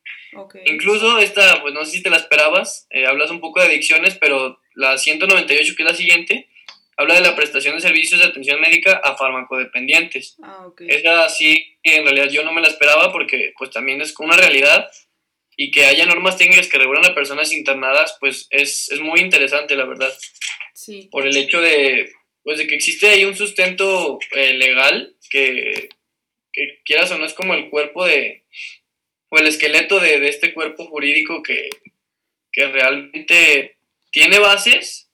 Incluso esta, pues no sé si te la esperabas, eh, hablas un poco de adicciones, pero la 198, que es la siguiente, habla de la prestación de servicios de atención médica a farmacodependientes. Ah, Esa sí, en realidad yo no me la esperaba porque pues también es una realidad y que haya normas técnicas que regulan a personas internadas, pues es, muy interesante, la verdad. Sí. Por el hecho de, pues, de que existe ahí un sustento eh, legal que, que, quieras o no es como el cuerpo de, o el esqueleto de, de este cuerpo jurídico que, que realmente tiene bases,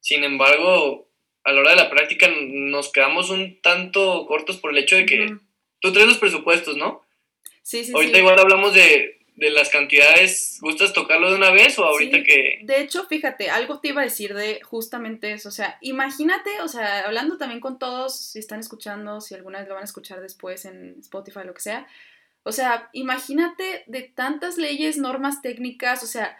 sin embargo, a la hora de la práctica nos quedamos un tanto cortos por el hecho de que tú traes los presupuestos, ¿no? Sí, sí, Ahorita igual hablamos de, las cantidades, ¿gustas tocarlo de una vez o ahorita que...? De hecho, fíjate, algo te iba a decir de justamente eso, o sea, imagínate, o sea, hablando también con todos, si están escuchando, si alguna vez lo van a escuchar después en Spotify, lo que sea, o sea, imagínate de tantas leyes, normas técnicas, o sea,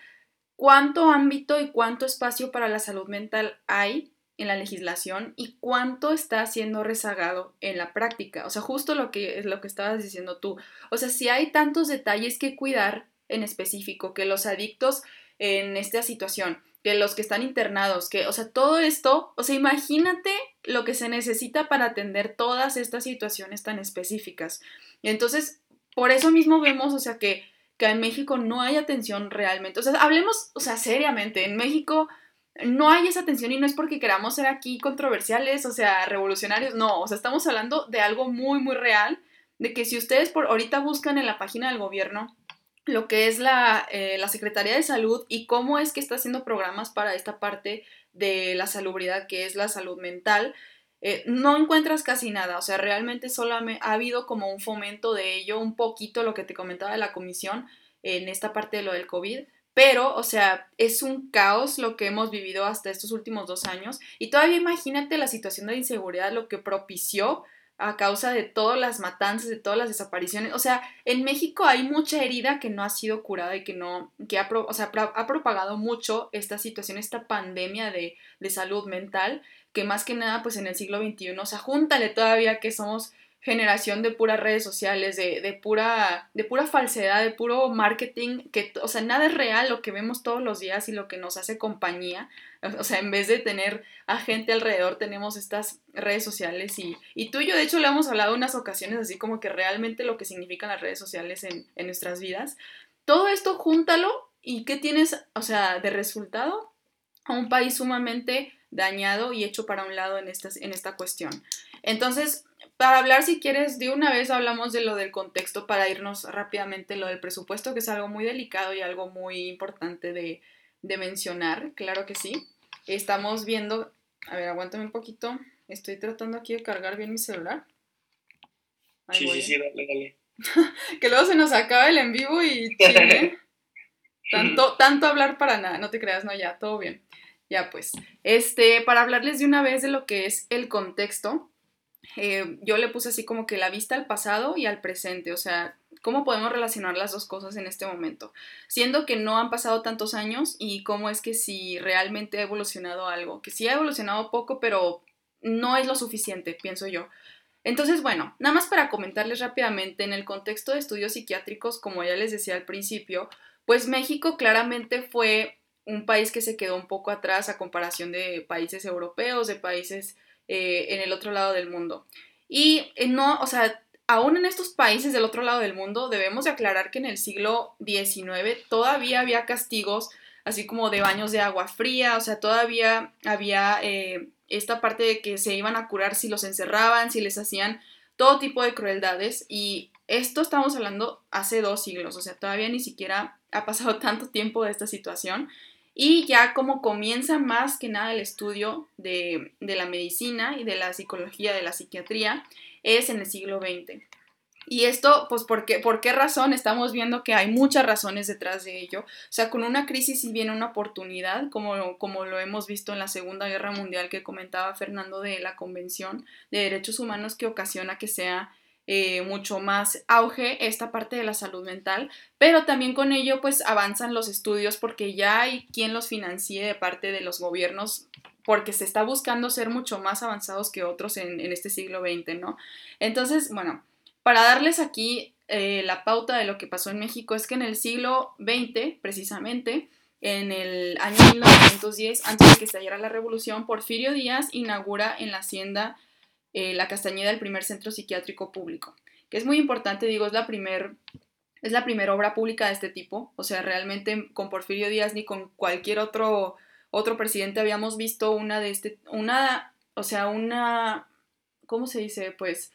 cuánto ámbito y cuánto espacio para la salud mental hay en la legislación y cuánto está siendo rezagado en la práctica. O sea, justo lo que es lo que estabas diciendo tú. O sea, si hay tantos detalles que cuidar en específico, que los adictos en esta situación, que los que están internados, que, o sea, todo esto, o sea, imagínate lo que se necesita para atender todas estas situaciones tan específicas. Y entonces, por eso mismo vemos, o sea, que, que en México no hay atención realmente. O sea, hablemos, o sea, seriamente, en México no hay esa tensión y no es porque queramos ser aquí controversiales, o sea, revolucionarios, no, o sea, estamos hablando de algo muy, muy real, de que si ustedes por ahorita buscan en la página del gobierno lo que es la, eh, la Secretaría de Salud y cómo es que está haciendo programas para esta parte de la salubridad, que es la salud mental, eh, no encuentras casi nada, o sea, realmente solo ha habido como un fomento de ello, un poquito lo que te comentaba de la comisión en esta parte de lo del COVID, pero, o sea, es un caos lo que hemos vivido hasta estos últimos dos años. Y todavía imagínate la situación de inseguridad, lo que propició a causa de todas las matanzas, de todas las desapariciones. O sea, en México hay mucha herida que no ha sido curada y que no, que ha, o sea, ha propagado mucho esta situación, esta pandemia de, de salud mental, que más que nada, pues en el siglo XXI, o sea, júntale todavía que somos generación de puras redes sociales, de, de, pura, de pura falsedad, de puro marketing, que, o sea, nada es real lo que vemos todos los días y lo que nos hace compañía. O sea, en vez de tener a gente alrededor, tenemos estas redes sociales y, y tú y yo, de hecho, le hemos hablado unas ocasiones así como que realmente lo que significan las redes sociales en, en nuestras vidas. Todo esto, júntalo y ¿qué tienes, o sea, de resultado? A un país sumamente dañado y hecho para un lado en, estas, en esta cuestión. Entonces, para hablar, si quieres, de una vez hablamos de lo del contexto para irnos rápidamente lo del presupuesto, que es algo muy delicado y algo muy importante de, mencionar, claro que sí. Estamos viendo, a ver, aguántame un poquito, estoy tratando aquí de cargar bien mi celular. sí, sí, sí, dale, dale. que luego se nos acaba el en vivo y tanto, tanto hablar para nada, no te creas, no, ya, todo bien. Ya pues, este, para hablarles de una vez de lo que es el contexto, eh, yo le puse así como que la vista al pasado y al presente, o sea, ¿cómo podemos relacionar las dos cosas en este momento? Siendo que no han pasado tantos años y cómo es que si realmente ha evolucionado algo, que sí ha evolucionado poco, pero no es lo suficiente, pienso yo. Entonces, bueno, nada más para comentarles rápidamente, en el contexto de estudios psiquiátricos, como ya les decía al principio, pues México claramente fue un país que se quedó un poco atrás a comparación de países europeos, de países eh, en el otro lado del mundo. Y eh, no, o sea, aún en estos países del otro lado del mundo, debemos de aclarar que en el siglo XIX todavía había castigos, así como de baños de agua fría, o sea, todavía había eh, esta parte de que se iban a curar si los encerraban, si les hacían todo tipo de crueldades. Y esto estamos hablando hace dos siglos, o sea, todavía ni siquiera ha pasado tanto tiempo de esta situación. Y ya como comienza más que nada el estudio de, la medicina y de la psicología, de la psiquiatría, es en el siglo XX. Y esto, pues, ¿por qué, ¿por qué razón? Estamos viendo que hay muchas razones detrás de ello. O sea, con una crisis y viene una oportunidad, como, como lo hemos visto en la Segunda Guerra Mundial que comentaba Fernando de la Convención de Derechos Humanos que ocasiona que sea eh, mucho más auge esta parte de la salud mental, pero también con ello pues avanzan los estudios porque ya hay quien los financie de parte de los gobiernos porque se está buscando ser mucho más avanzados que otros en, este siglo XX, ¿no? Entonces, bueno, para darles aquí eh, la pauta de lo que pasó en México es que en el siglo XX, precisamente, en el año 1910, antes de que estallara la revolución, Porfirio Díaz inaugura en la hacienda eh, la Castañeda, el primer centro psiquiátrico público, que es muy importante, digo, es la primer es la primera obra pública de este tipo, o sea, realmente con Porfirio Díaz ni con cualquier otro, otro presidente habíamos visto una de este, una, o sea, una, ¿cómo se dice? Pues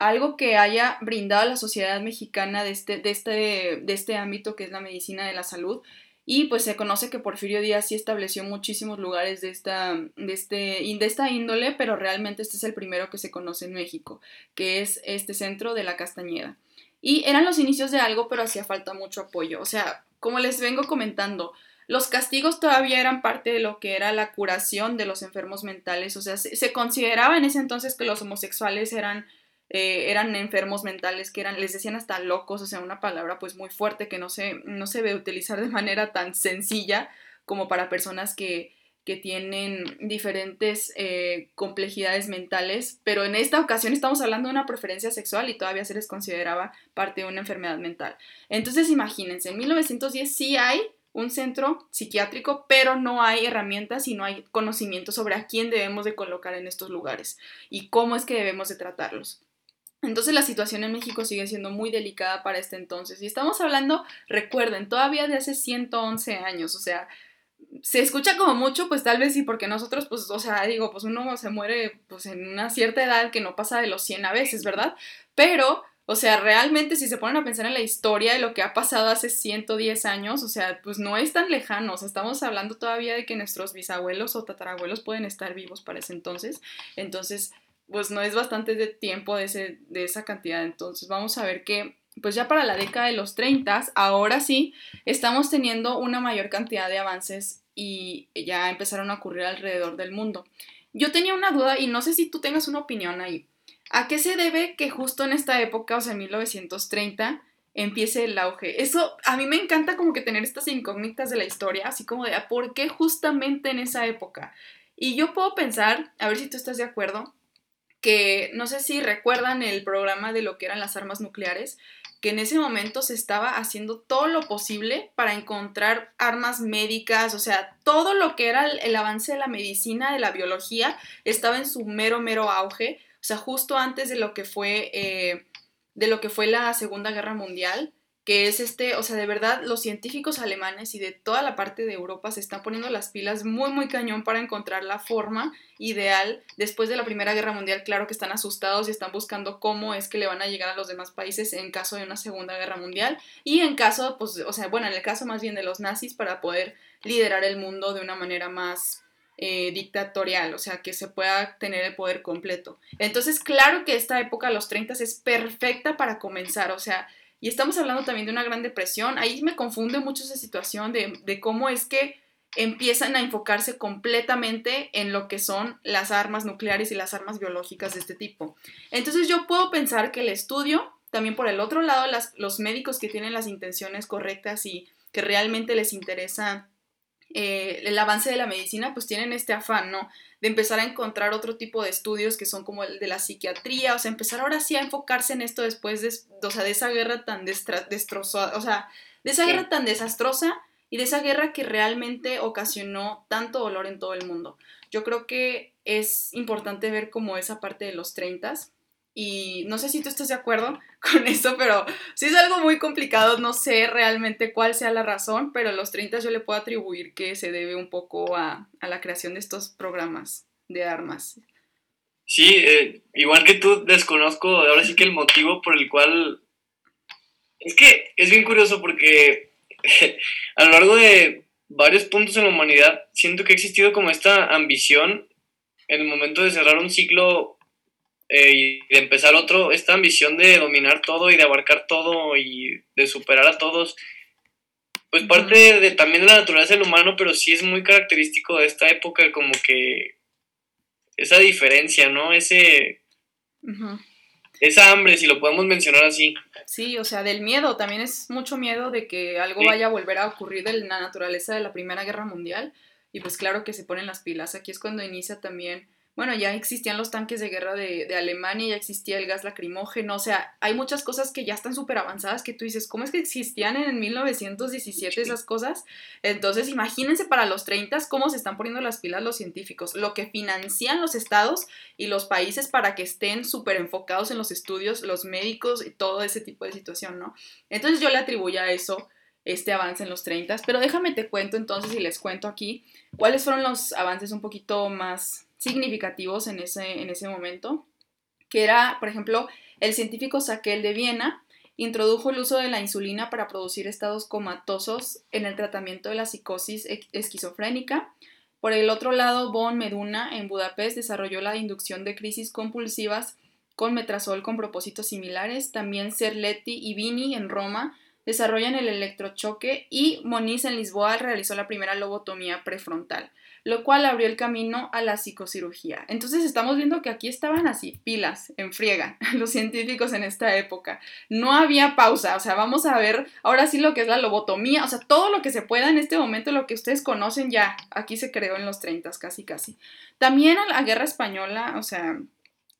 algo que haya brindado a la sociedad mexicana de este, de este, de este ámbito que es la medicina de la salud y pues se conoce que Porfirio Díaz sí estableció muchísimos lugares de esta, de, este, de esta índole, pero realmente este es el primero que se conoce en México, que es este centro de la Castañeda. Y eran los inicios de algo, pero hacía falta mucho apoyo. O sea, como les vengo comentando, los castigos todavía eran parte de lo que era la curación de los enfermos mentales. O sea, se, se consideraba en ese entonces que los homosexuales eran eh, eran enfermos mentales, que eran, les decían hasta locos, o sea, una palabra pues muy fuerte que no se, no se ve utilizar de manera tan sencilla como para personas que, que tienen diferentes eh, complejidades mentales, pero en esta ocasión estamos hablando de una preferencia sexual y todavía se les consideraba parte de una enfermedad mental. Entonces imagínense, en 1910 sí hay un centro psiquiátrico, pero no hay herramientas y no hay conocimiento sobre a quién debemos de colocar en estos lugares y cómo es que debemos de tratarlos. Entonces la situación en México sigue siendo muy delicada para este entonces. Y estamos hablando, recuerden, todavía de hace 111 años, o sea, se escucha como mucho, pues tal vez sí, porque nosotros, pues, o sea, digo, pues uno se muere pues en una cierta edad que no pasa de los 100 a veces, ¿verdad? Pero, o sea, realmente si se ponen a pensar en la historia de lo que ha pasado hace 110 años, o sea, pues no es tan lejano, o sea, estamos hablando todavía de que nuestros bisabuelos o tatarabuelos pueden estar vivos para ese entonces. Entonces, pues no es bastante de tiempo de, ese, de esa cantidad. Entonces vamos a ver que, pues ya para la década de los 30, ahora sí, estamos teniendo una mayor cantidad de avances y ya empezaron a ocurrir alrededor del mundo. Yo tenía una duda y no sé si tú tengas una opinión ahí. ¿A qué se debe que justo en esta época, o sea, en 1930, empiece el auge? Eso a mí me encanta como que tener estas incógnitas de la historia, así como de ah, ¿por qué justamente en esa época? Y yo puedo pensar, a ver si tú estás de acuerdo, que no sé si recuerdan el programa de lo que eran las armas nucleares, que en ese momento se estaba haciendo todo lo posible para encontrar armas médicas, o sea, todo lo que era el, avance de la medicina, de la biología, estaba en su mero, mero auge, o sea, justo antes de lo que fue, eh, de lo que fue la Segunda Guerra Mundial, que es este, o sea, de verdad los científicos alemanes y de toda la parte de Europa se están poniendo las pilas muy, muy cañón para encontrar la forma ideal. Después de la Primera Guerra Mundial, claro que están asustados y están buscando cómo es que le van a llegar a los demás países en caso de una Segunda Guerra Mundial y en caso, pues, o sea, bueno, en el caso más bien de los nazis para poder liderar el mundo de una manera más eh, dictatorial, o sea, que se pueda tener el poder completo. Entonces, claro que esta época, los 30, es perfecta para comenzar, o sea, y estamos hablando también de una gran depresión. Ahí me confunde mucho esa situación de, cómo es que empiezan a enfocarse completamente en lo que son las armas nucleares y las armas biológicas de este tipo. Entonces yo puedo pensar que el estudio, también por el otro lado, los médicos que tienen las intenciones correctas y que realmente les interesa eh, el avance de la medicina, pues tienen este afán, ¿no? De empezar a encontrar otro tipo de estudios que son como el de la psiquiatría, o sea, empezar ahora sí a enfocarse en esto después de, o sea, de esa guerra tan destrozada, o sea, de esa guerra tan desastrosa y de esa guerra que realmente ocasionó tanto dolor en todo el mundo. Yo creo que es importante ver como esa parte de los 30 y no sé si tú estás de acuerdo con eso, pero sí es algo muy complicado. No sé realmente cuál sea la razón, pero los 30 yo le puedo atribuir que se debe un poco a, la creación de estos programas de armas. Sí, eh, igual que tú desconozco ahora sí que el motivo por el cual... Es que es bien curioso porque a lo largo de varios puntos en la humanidad siento que ha existido como esta ambición en el momento de cerrar un ciclo eh, y de empezar otro, esta ambición de dominar todo y de abarcar todo y de superar a todos, pues parte de, también de la naturaleza del humano, pero sí es muy característico de esta época como que esa diferencia, ¿no? Ese... Esa hambre, si lo podemos mencionar así. Sí, o sea, del miedo, también es mucho miedo de que algo vaya a volver a ocurrir de la naturaleza de la Primera Guerra Mundial. Y pues claro que se ponen las pilas. Aquí es cuando inicia también bueno, ya existían los tanques de guerra de, Alemania, ya existía el gas lacrimógeno, o sea, hay muchas cosas que ya están súper avanzadas que tú dices, ¿cómo es que existían en 1917 esas cosas? Entonces, imagínense para los 30 cómo se están poniendo las pilas los científicos, lo que financian los estados y los países para que estén súper enfocados en los estudios, los médicos y todo ese tipo de situación, ¿no? Entonces yo le atribuyo a eso este avance en los 30, pero déjame te cuento entonces y les cuento aquí cuáles fueron los avances un poquito más significativos en ese, en ese momento, que era, por ejemplo, el científico Saquel de Viena introdujo el uso de la insulina para producir estados comatosos en el tratamiento de la psicosis esquizofrénica. Por el otro lado, Von Meduna en Budapest desarrolló la inducción de crisis compulsivas con metrazol con propósitos similares. También Serletti y Vini en Roma desarrollan el electrochoque y Moniz en Lisboa realizó la primera lobotomía prefrontal lo cual abrió el camino a la psicocirugía. Entonces estamos viendo que aquí estaban así, pilas, en friega, los científicos en esta época. No había pausa, o sea, vamos a ver ahora sí lo que es la lobotomía, o sea, todo lo que se pueda en este momento, lo que ustedes conocen ya, aquí se creó en los 30, casi, casi. También la guerra española, o sea,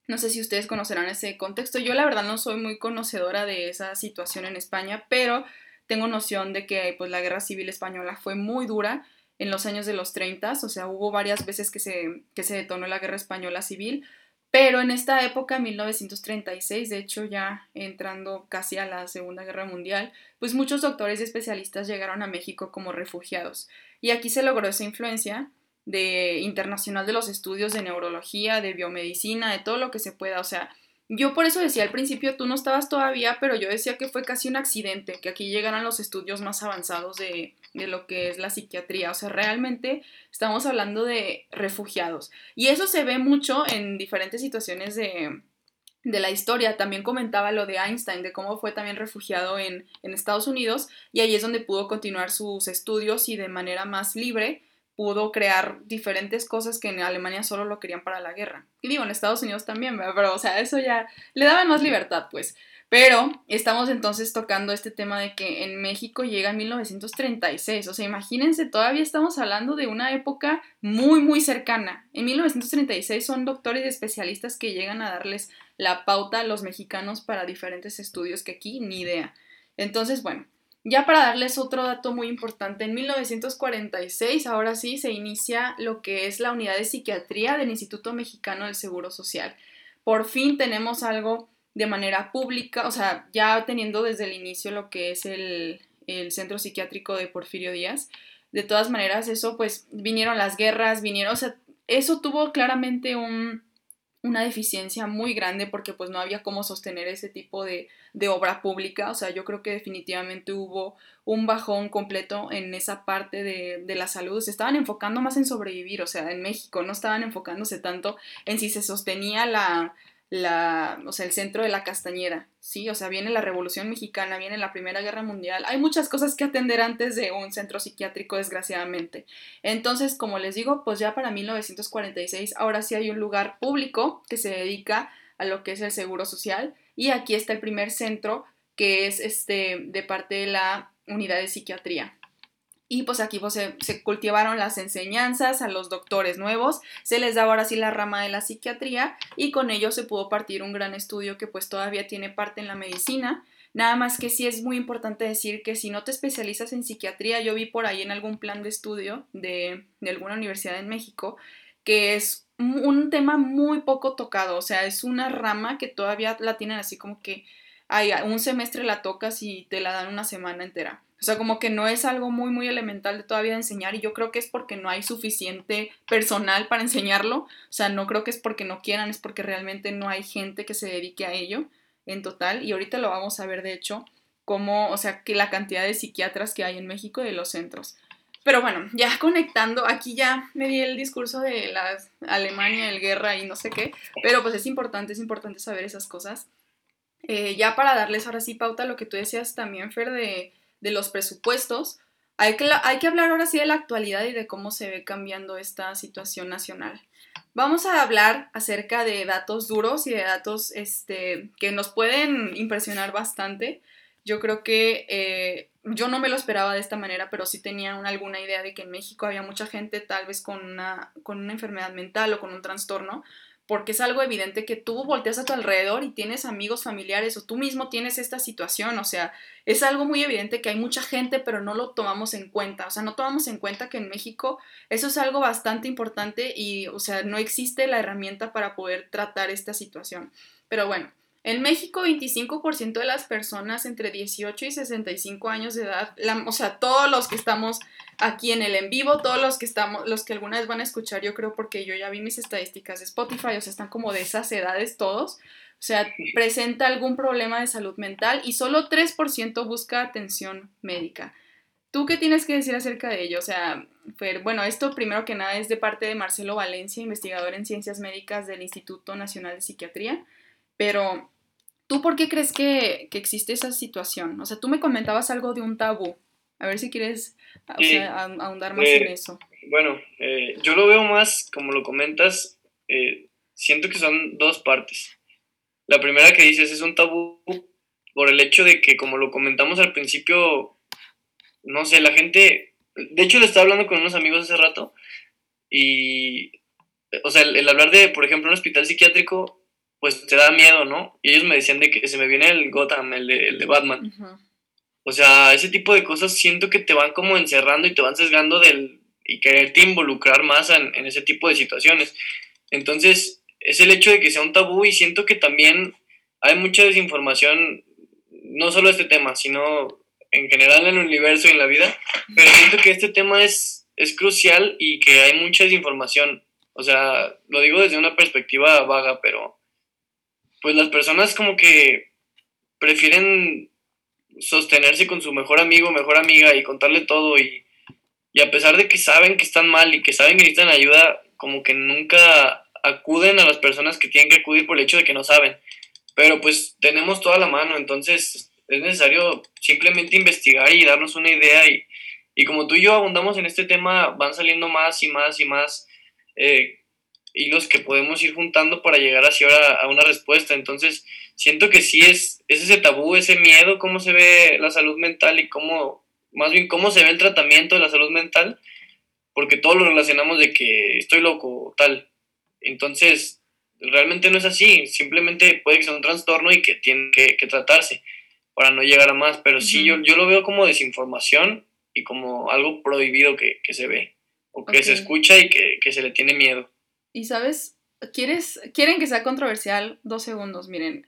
no sé si ustedes conocerán ese contexto. Yo la verdad no soy muy conocedora de esa situación en España, pero tengo noción de que pues la guerra civil española fue muy dura en los años de los 30, o sea, hubo varias veces que se, que se detonó la guerra española civil, pero en esta época, 1936, de hecho ya entrando casi a la Segunda Guerra Mundial, pues muchos doctores y especialistas llegaron a México como refugiados. Y aquí se logró esa influencia de internacional de los estudios de neurología, de biomedicina, de todo lo que se pueda, o sea, yo por eso decía al principio, tú no estabas todavía, pero yo decía que fue casi un accidente, que aquí llegaran los estudios más avanzados de, de lo que es la psiquiatría. O sea, realmente estamos hablando de refugiados. Y eso se ve mucho en diferentes situaciones de, de la historia. También comentaba lo de Einstein, de cómo fue también refugiado en, en, Estados Unidos y ahí es donde pudo continuar sus estudios y de manera más libre pudo crear diferentes cosas que en Alemania solo lo querían para la guerra. Y digo, en Estados Unidos también, pero o sea, eso ya le daban más libertad, pues. Pero estamos entonces tocando este tema de que en México llega en 1936. O sea, imagínense, todavía estamos hablando de una época muy, muy cercana. En 1936 son doctores y especialistas que llegan a darles la pauta a los mexicanos para diferentes estudios que aquí ni idea. Entonces, bueno, ya para darles otro dato muy importante, en 1946, ahora sí, se inicia lo que es la unidad de psiquiatría del Instituto Mexicano del Seguro Social. Por fin tenemos algo de manera pública, o sea, ya teniendo desde el inicio lo que es el, centro psiquiátrico de Porfirio Díaz. De todas maneras, eso pues vinieron las guerras, vinieron, o sea, eso tuvo claramente un, una deficiencia muy grande porque pues no había cómo sostener ese tipo de, de, obra pública. O sea, yo creo que definitivamente hubo un bajón completo en esa parte de, de, la salud. Se estaban enfocando más en sobrevivir, o sea, en México no estaban enfocándose tanto en si se sostenía la, la, o sea, el centro de la castañera, ¿sí? O sea, viene la Revolución Mexicana, viene la Primera Guerra Mundial, hay muchas cosas que atender antes de un centro psiquiátrico, desgraciadamente. Entonces, como les digo, pues ya para 1946, ahora sí hay un lugar público que se dedica a lo que es el seguro social, y aquí está el primer centro que es este de parte de la unidad de psiquiatría. Y pues aquí pues, se, cultivaron las enseñanzas a los doctores nuevos, se les daba ahora sí la rama de la psiquiatría y con ello se pudo partir un gran estudio que pues todavía tiene parte en la medicina. Nada más que sí es muy importante decir que si no te especializas en psiquiatría, yo vi por ahí en algún plan de estudio de, de alguna universidad en México, que es un tema muy poco tocado, o sea, es una rama que todavía la tienen así como que ay, un semestre la tocas y te la dan una semana entera. O sea, como que no es algo muy, muy elemental de todavía enseñar y yo creo que es porque no hay suficiente personal para enseñarlo. O sea, no creo que es porque no quieran, es porque realmente no hay gente que se dedique a ello en total. Y ahorita lo vamos a ver, de hecho, como, o sea, que la cantidad de psiquiatras que hay en México y de los centros. Pero bueno, ya conectando, aquí ya me di el discurso de la Alemania, el guerra y no sé qué, pero pues es importante, es importante saber esas cosas. Eh, ya para darles ahora sí pauta lo que tú decías también, Fer, de de los presupuestos, hay que, hay que hablar ahora sí de la actualidad y de cómo se ve cambiando esta situación nacional. Vamos a hablar acerca de datos duros y de datos este, que nos pueden impresionar bastante. Yo creo que eh, yo no me lo esperaba de esta manera, pero sí tenía alguna idea de que en México había mucha gente tal vez con una, con una enfermedad mental o con un trastorno, porque es algo evidente que tú volteas a tu alrededor y tienes amigos familiares o tú mismo tienes esta situación, o sea, es algo muy evidente que hay mucha gente, pero no lo tomamos en cuenta, o sea, no tomamos en cuenta que en México eso es algo bastante importante y, o sea, no existe la herramienta para poder tratar esta situación. Pero bueno, en México, 25% de las personas entre 18 y 65 años de edad, o sea, todos los que estamos aquí en el en vivo, todos los que estamos, los que alguna vez van a escuchar, yo creo porque yo ya vi mis estadísticas de Spotify, o sea, están como de esas edades todos. O sea, presenta algún problema de salud mental y solo 3% busca atención médica. ¿Tú qué tienes que decir acerca de ello? O sea, bueno, esto primero que nada es de parte de Marcelo Valencia, investigador en ciencias médicas del Instituto Nacional de Psiquiatría. Pero, ¿tú por qué crees que, existe esa situación? O sea, tú me comentabas algo de un tabú. A ver si quieres ahondar más en eh, eso. Bueno, eh, yo lo veo más, como lo comentas, eh, siento que son dos partes. La primera que dices es un tabú por el hecho de que, como lo comentamos al principio, no sé, la gente, de hecho le estaba hablando con unos amigos hace rato y, o sea, el hablar de, por ejemplo, un hospital psiquiátrico pues te da miedo, ¿no? Y ellos me decían de que se me viene el Gotham, el de, el de Batman. O sea, ese tipo de cosas siento que te van como encerrando y te van sesgando del, y quererte involucrar más en, en ese tipo de situaciones. Entonces, es el hecho de que sea un tabú y siento que también hay mucha desinformación, no solo este tema, sino en general en el universo y en la vida, pero siento que este tema es, es crucial y que hay mucha desinformación. O sea, lo digo desde una perspectiva vaga, pero pues las personas como que prefieren sostenerse con su mejor amigo, mejor amiga y contarle todo y, a pesar de que saben que están mal y que saben que necesitan ayuda, como que nunca acuden a las personas que tienen que acudir por el hecho de que no saben. Pero pues tenemos toda la mano, entonces es necesario simplemente investigar y darnos una idea y, y como tú y yo abundamos en este tema, van saliendo más y más y más eh, hilos que podemos ir juntando para llegar así ahora a una respuesta. Entonces, siento que sí es, es ese tabú, ese miedo, cómo se ve la salud mental y cómo, más bien cómo se ve el tratamiento de la salud mental, porque todos lo relacionamos de que estoy loco, tal. Entonces, realmente no es así, simplemente puede que sea un trastorno y que tiene que, tratarse para no llegar a más, pero sí, yo, yo lo veo como desinformación y como algo prohibido que, se ve, o que se escucha y que, que se le tiene miedo. Y sabes, ¿quieres, quieren que sea controversial, dos segundos, miren,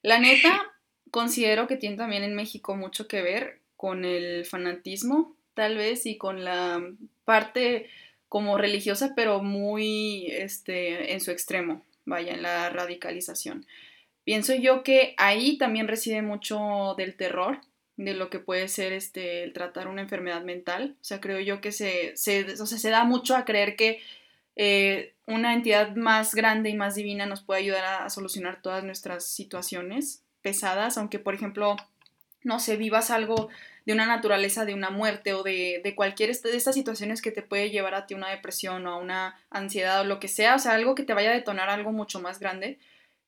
la neta, considero que tiene también en México mucho que ver con el fanatismo, tal vez, y con la parte como religiosa, pero muy este, en su extremo, vaya, en la radicalización. Pienso yo que ahí también reside mucho del terror, de lo que puede ser este, el tratar una enfermedad mental. O sea, creo yo que se, se, se da mucho a creer que eh, una entidad más grande y más divina nos puede ayudar a, solucionar todas nuestras situaciones pesadas, aunque por ejemplo, no sé, vivas algo de una naturaleza de una muerte o de, de cualquier de estas situaciones que te puede llevar a ti una depresión o a una ansiedad o lo que sea, o sea, algo que te vaya a detonar algo mucho más grande.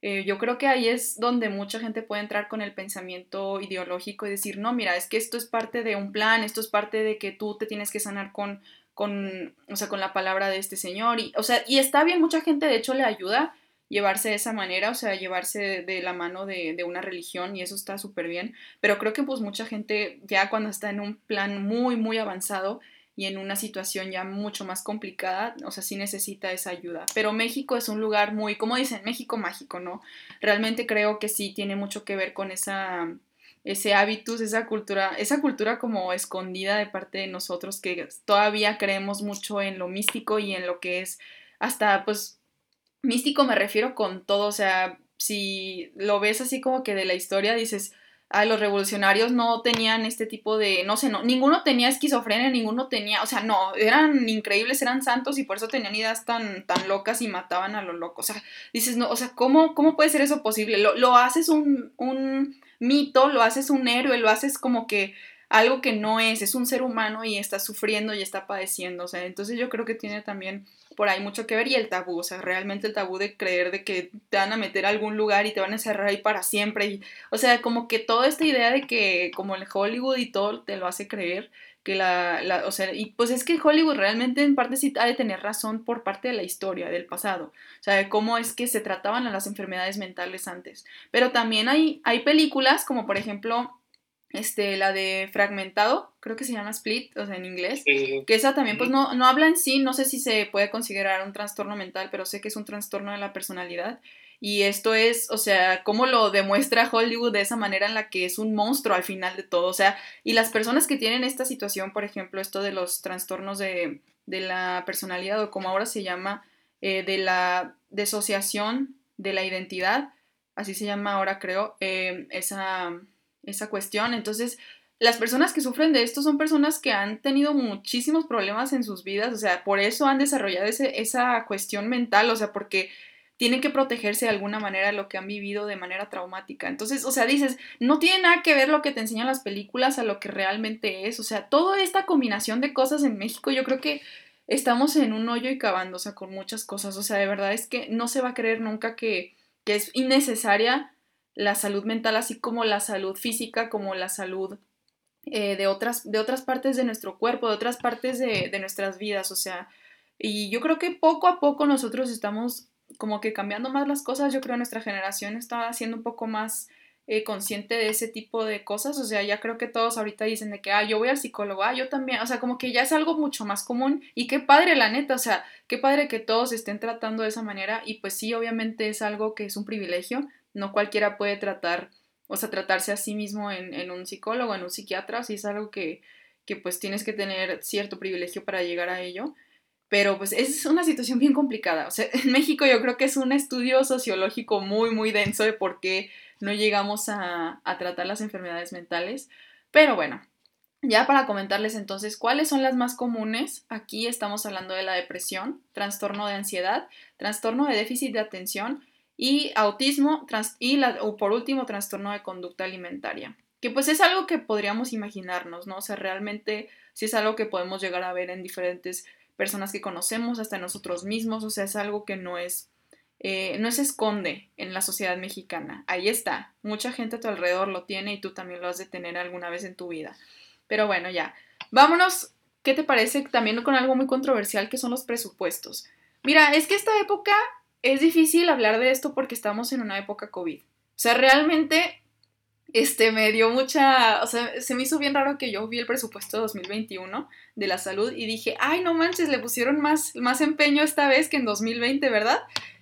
Eh, yo creo que ahí es donde mucha gente puede entrar con el pensamiento ideológico y decir, no, mira, es que esto es parte de un plan, esto es parte de que tú te tienes que sanar con con, o sea, con la palabra de este señor. Y, o sea, y está bien, mucha gente de hecho le ayuda llevarse de esa manera, o sea, llevarse de, la mano de, de, una religión y eso está súper bien. Pero creo que pues mucha gente ya cuando está en un plan muy, muy avanzado y en una situación ya mucho más complicada, o sea, sí necesita esa ayuda. Pero México es un lugar muy, como dicen, México mágico, ¿no? Realmente creo que sí tiene mucho que ver con esa ese hábitus, esa cultura, esa cultura como escondida de parte de nosotros que todavía creemos mucho en lo místico y en lo que es hasta pues místico me refiero con todo, o sea, si lo ves así como que de la historia dices, ah, los revolucionarios no tenían este tipo de, no sé, no, ninguno tenía esquizofrenia, ninguno tenía, o sea, no, eran increíbles, eran santos y por eso tenían ideas tan, tan locas y mataban a los locos, o sea, dices, no, o sea, ¿cómo, cómo puede ser eso posible? Lo, lo haces un, un mito, lo haces un héroe, lo haces como que algo que no es, es un ser humano y está sufriendo y está padeciendo, o sea, entonces yo creo que tiene también por ahí mucho que ver y el tabú, o sea, realmente el tabú de creer de que te van a meter a algún lugar y te van a encerrar ahí para siempre, y, o sea, como que toda esta idea de que como el Hollywood y todo te lo hace creer, que la, la, o sea, y pues es que Hollywood realmente en parte sí ha de tener razón por parte de la historia, del pasado, o sea, de cómo es que se trataban a las enfermedades mentales antes. Pero también hay, hay películas, como por ejemplo, este, la de Fragmentado, creo que se llama Split, o sea, en inglés, que esa también, pues no, no habla en sí, no sé si se puede considerar un trastorno mental, pero sé que es un trastorno de la personalidad. Y esto es, o sea, cómo lo demuestra Hollywood de esa manera en la que es un monstruo al final de todo. O sea, y las personas que tienen esta situación, por ejemplo, esto de los trastornos de, la personalidad o como ahora se llama, eh, de la disociación de la identidad, así se llama ahora creo, eh, esa, esa cuestión. Entonces, las personas que sufren de esto son personas que han tenido muchísimos problemas en sus vidas, o sea, por eso han desarrollado ese, esa cuestión mental, o sea, porque tienen que protegerse de alguna manera lo que han vivido de manera traumática. Entonces, o sea, dices, no tiene nada que ver lo que te enseñan las películas a lo que realmente es. O sea, toda esta combinación de cosas en México, yo creo que estamos en un hoyo y cavando, o sea, con muchas cosas. O sea, de verdad es que no se va a creer nunca que, que es innecesaria la salud mental, así como la salud física, como la salud eh, de, otras, de otras partes de nuestro cuerpo, de otras partes de, de nuestras vidas. O sea, y yo creo que poco a poco nosotros estamos como que cambiando más las cosas, yo creo que nuestra generación está siendo un poco más eh, consciente de ese tipo de cosas, o sea, ya creo que todos ahorita dicen de que, ah, yo voy al psicólogo, ah, yo también, o sea, como que ya es algo mucho más común y qué padre, la neta, o sea, qué padre que todos estén tratando de esa manera y pues sí, obviamente es algo que es un privilegio, no cualquiera puede tratar, o sea, tratarse a sí mismo en, en un psicólogo, en un psiquiatra, sí es algo que, que pues tienes que tener cierto privilegio para llegar a ello pero pues es una situación bien complicada. O sea, en México yo creo que es un estudio sociológico muy, muy denso de por qué no llegamos a, tratar las enfermedades mentales. Pero bueno, ya para comentarles entonces cuáles son las más comunes, aquí estamos hablando de la depresión, trastorno de ansiedad, trastorno de déficit de atención y autismo y por último trastorno de conducta alimentaria. Que pues es algo que podríamos imaginarnos, ¿no? O sea, realmente sí es algo que podemos llegar a ver en diferentes personas que conocemos, hasta nosotros mismos, o sea, es algo que no es, eh, no se esconde en la sociedad mexicana, ahí está, mucha gente a tu alrededor lo tiene y tú también lo has de tener alguna vez en tu vida. Pero bueno, ya, vámonos, ¿qué te parece también con algo muy controversial que son los presupuestos? Mira, es que esta época es difícil hablar de esto porque estamos en una época COVID. O sea, realmente este, me dio mucha, o sea, se me hizo bien raro que yo vi el presupuesto 2021 de la salud y dije, ay, no manches, le pusieron más, más empeño esta vez que en 2020, ¿verdad?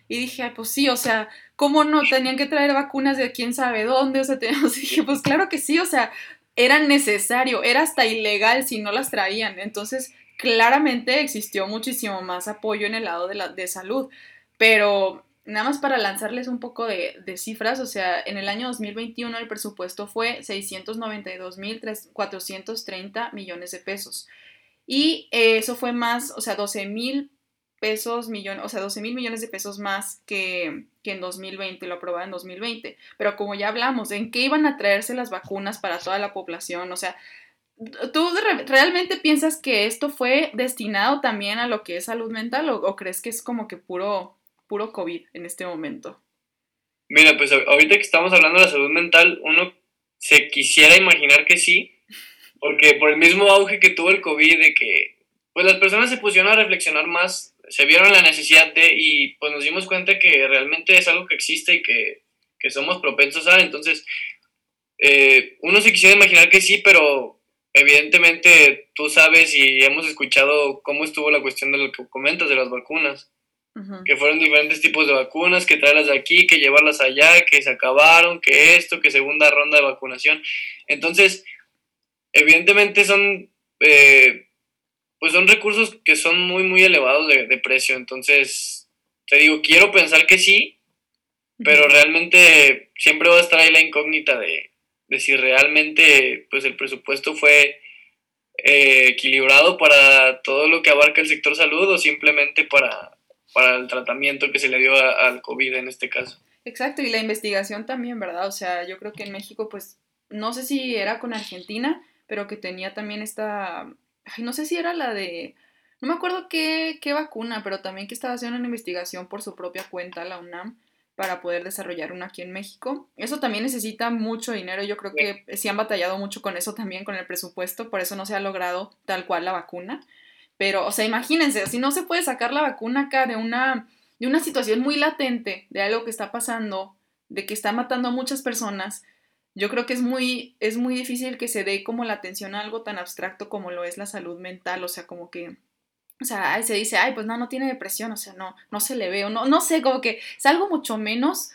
Y dije, pues sí, o sea, ¿cómo no? Tenían que traer vacunas de quién sabe dónde, o sea, dije, pues claro que sí, o sea, era necesario, era hasta ilegal si no las traían. Entonces, claramente existió muchísimo más apoyo en el lado de, la, de salud, pero nada más para lanzarles un poco de, cifras, o sea, en el año 2021 el presupuesto fue 692.430 millones de pesos. Y eso fue más, o sea, 12 mil pesos, millones, o sea, 12 mil millones de pesos más que, que en 2020, lo aprobaba en 2020. Pero como ya hablamos, ¿en qué iban a traerse las vacunas para toda la población? O sea, ¿Tú realmente piensas que esto fue destinado también a lo que es salud mental o crees que es como que puro, puro COVID en este momento? Mira, pues ahorita que estamos hablando de la salud mental, uno se quisiera imaginar que sí, porque por el mismo auge que tuvo el COVID, de que pues las personas se pusieron a reflexionar más, se vieron la necesidad de, y pues nos dimos cuenta que realmente es algo que existe y que, que somos propensos a, entonces eh, uno se quisiera imaginar que sí, pero evidentemente tú sabes y hemos escuchado cómo estuvo la cuestión de lo que comentas de las vacunas que fueron diferentes tipos de vacunas, que traerlas de aquí, que llevarlas allá, que se acabaron, que esto, que segunda ronda de vacunación. Entonces, evidentemente son, eh, pues son recursos que son muy, muy elevados de, precio. Entonces, te digo, quiero pensar que sí, pero realmente siempre va a estar ahí la incógnita de, de si realmente pues el presupuesto fue eh, equilibrado para todo lo que abarca el sector salud o simplemente para para el tratamiento que se le dio al COVID en este caso. Exacto, y la investigación también, ¿verdad? O sea, yo creo que en México, pues, no sé si era con Argentina, pero que tenía también esta, ay, no sé si era la de, no me acuerdo qué, qué vacuna, pero también que estaba haciendo una investigación por su propia cuenta, la UNAM, para poder desarrollar una aquí en México. Eso también necesita mucho dinero, yo creo que sí han batallado mucho con eso también, con el presupuesto, por eso no se ha logrado tal cual la vacuna. Pero, o sea, imagínense, si no se puede sacar la vacuna acá de una, de una situación muy latente, de algo que está pasando, de que está matando a muchas personas, yo creo que es muy, es muy difícil que se dé como la atención a algo tan abstracto como lo es la salud mental, o sea, como que, o sea, se dice, ay, pues no, no tiene depresión, o sea, no, no se le ve, o no, no sé, como que es algo mucho menos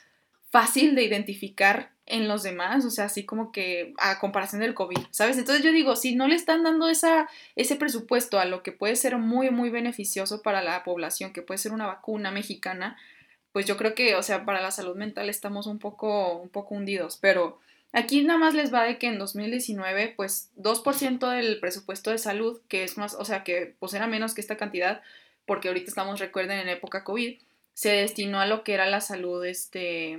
fácil de identificar en los demás, o sea, así como que a comparación del COVID, ¿sabes? Entonces yo digo, si no le están dando esa, ese presupuesto a lo que puede ser muy, muy beneficioso para la población, que puede ser una vacuna mexicana, pues yo creo que, o sea, para la salud mental estamos un poco, un poco hundidos, pero aquí nada más les va de que en 2019, pues 2% del presupuesto de salud, que es más, o sea, que pues era menos que esta cantidad, porque ahorita estamos, recuerden, en época COVID, se destinó a lo que era la salud, este,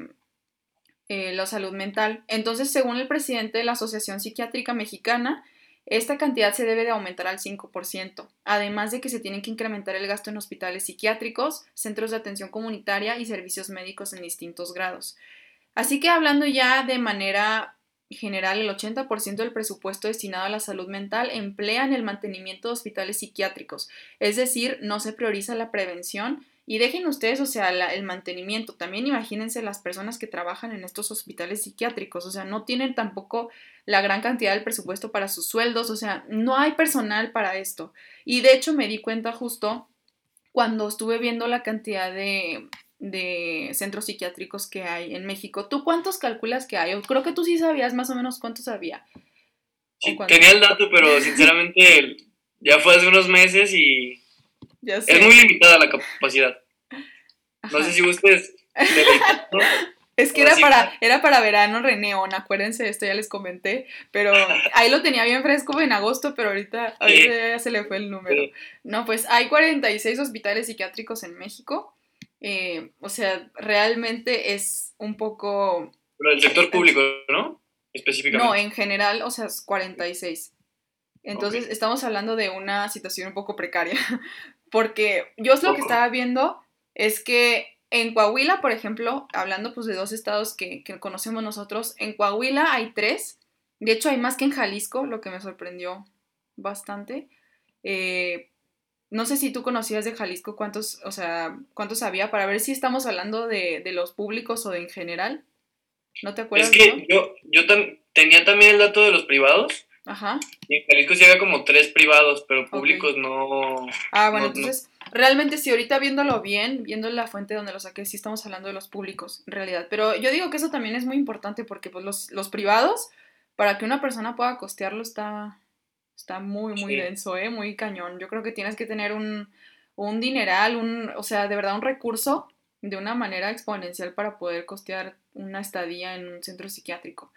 eh, la salud mental. Entonces, según el presidente de la Asociación Psiquiátrica Mexicana, esta cantidad se debe de aumentar al 5%, además de que se tiene que incrementar el gasto en hospitales psiquiátricos, centros de atención comunitaria y servicios médicos en distintos grados. Así que hablando ya de manera general, el 80% del presupuesto destinado a la salud mental emplea en el mantenimiento de hospitales psiquiátricos, es decir, no se prioriza la prevención y dejen ustedes, o sea, el mantenimiento. También imagínense las personas que trabajan en estos hospitales psiquiátricos. O sea, no tienen tampoco la gran cantidad del presupuesto para sus sueldos. O sea, no hay personal para esto. Y de hecho me di cuenta justo cuando estuve viendo la cantidad de, de centros psiquiátricos que hay en México. ¿Tú cuántos calculas que hay? creo que tú sí sabías más o menos cuántos había. Sí, tenía el dato, pero sinceramente ya fue hace unos meses y es muy limitada la capacidad. No sé si ustedes... Es que era para, era para verano Reneón, acuérdense de esto, ya les comenté, pero ahí lo tenía bien fresco en agosto, pero ahorita, ya se le fue el número. No, pues hay 46 hospitales psiquiátricos en México, eh, o sea, realmente es un poco... Pero el sector público, ¿no? Específicamente. No, en general, o sea, es 46. Entonces, estamos hablando de una situación un poco precaria, porque yo es lo que estaba viendo es que en Coahuila, por ejemplo, hablando pues de dos estados que, que conocemos nosotros, en Coahuila hay tres, de hecho hay más que en Jalisco, lo que me sorprendió bastante. Eh, no sé si tú conocías de Jalisco cuántos, o sea, cuántos había para ver si estamos hablando de, de los públicos o de en general. ¿No te acuerdas? Es que yo, yo tenía también el dato de los privados. Ajá. Y en Jalisco sí había como tres privados, pero públicos no. Ah, bueno, entonces, realmente sí, ahorita viéndolo bien, viendo la fuente donde lo saqué, sí estamos hablando de los públicos, en realidad. Pero yo digo que eso también es muy importante porque pues los, los privados, para que una persona pueda costearlo, está, Está muy, muy denso, ¿eh? Muy cañón. Yo creo que tienes que tener un, un dineral, un, o sea, de verdad un recurso de una manera exponencial para poder costear una estadía en un centro psiquiátrico.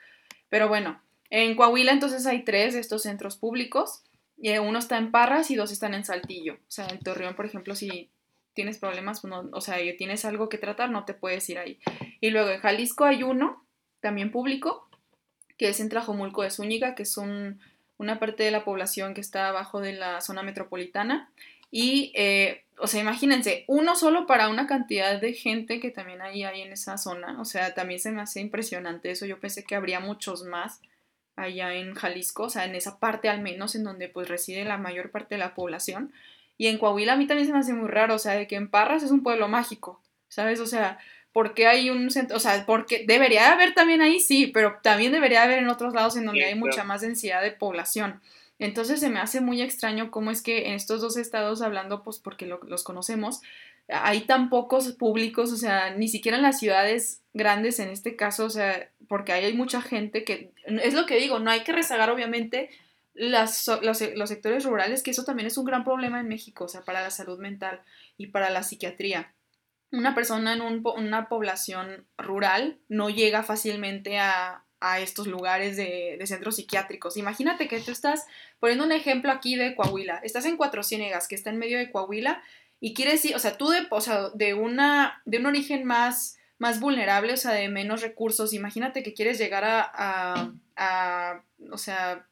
Pero bueno, en Coahuila entonces hay tres de estos centros públicos. Y uno está en Parras y dos están en Saltillo. O sea, en Torreón, por ejemplo, si tienes problemas, pues o sea, tienes algo que tratar, no te puedes ir ahí. Y luego en Jalisco hay uno, también público, que es en Tlajomulco de Zúñiga, que es un una parte de la población que está abajo de la zona metropolitana. Y, eh, o sea, imagínense, uno solo para una cantidad de gente que también hay ahí en esa zona. O sea, también se me hace impresionante eso. Yo pensé que habría muchos más allá en Jalisco, o sea, en esa parte al menos en donde pues reside la mayor parte de la población. Y en Coahuila a mí también se me hace muy raro, o sea, de que en Parras es un pueblo mágico, ¿sabes? O sea, porque hay un centro, o sea, porque debería haber también ahí, sí, pero también debería haber en otros lados en donde hay mucha más densidad de población. Entonces se me hace muy extraño cómo es que en estos dos estados, hablando pues porque los conocemos, hay tan pocos públicos, o sea, ni siquiera en las ciudades grandes en este caso, o sea, porque ahí hay mucha gente que, es lo que digo, no hay que rezagar obviamente las, los, los sectores rurales, que eso también es un gran problema en México, o sea, para la salud mental y para la psiquiatría una persona en una población rural no llega fácilmente a, estos lugares de, centros psiquiátricos. Imagínate que tú estás, poniendo un ejemplo aquí de Coahuila, estás en Cuatro Ciénegas, que está en medio de Coahuila, y quieres ir, o sea, tú de, o sea, de, una, de un origen más, más vulnerable, o sea, de menos recursos, imagínate que quieres llegar a, a, o sea,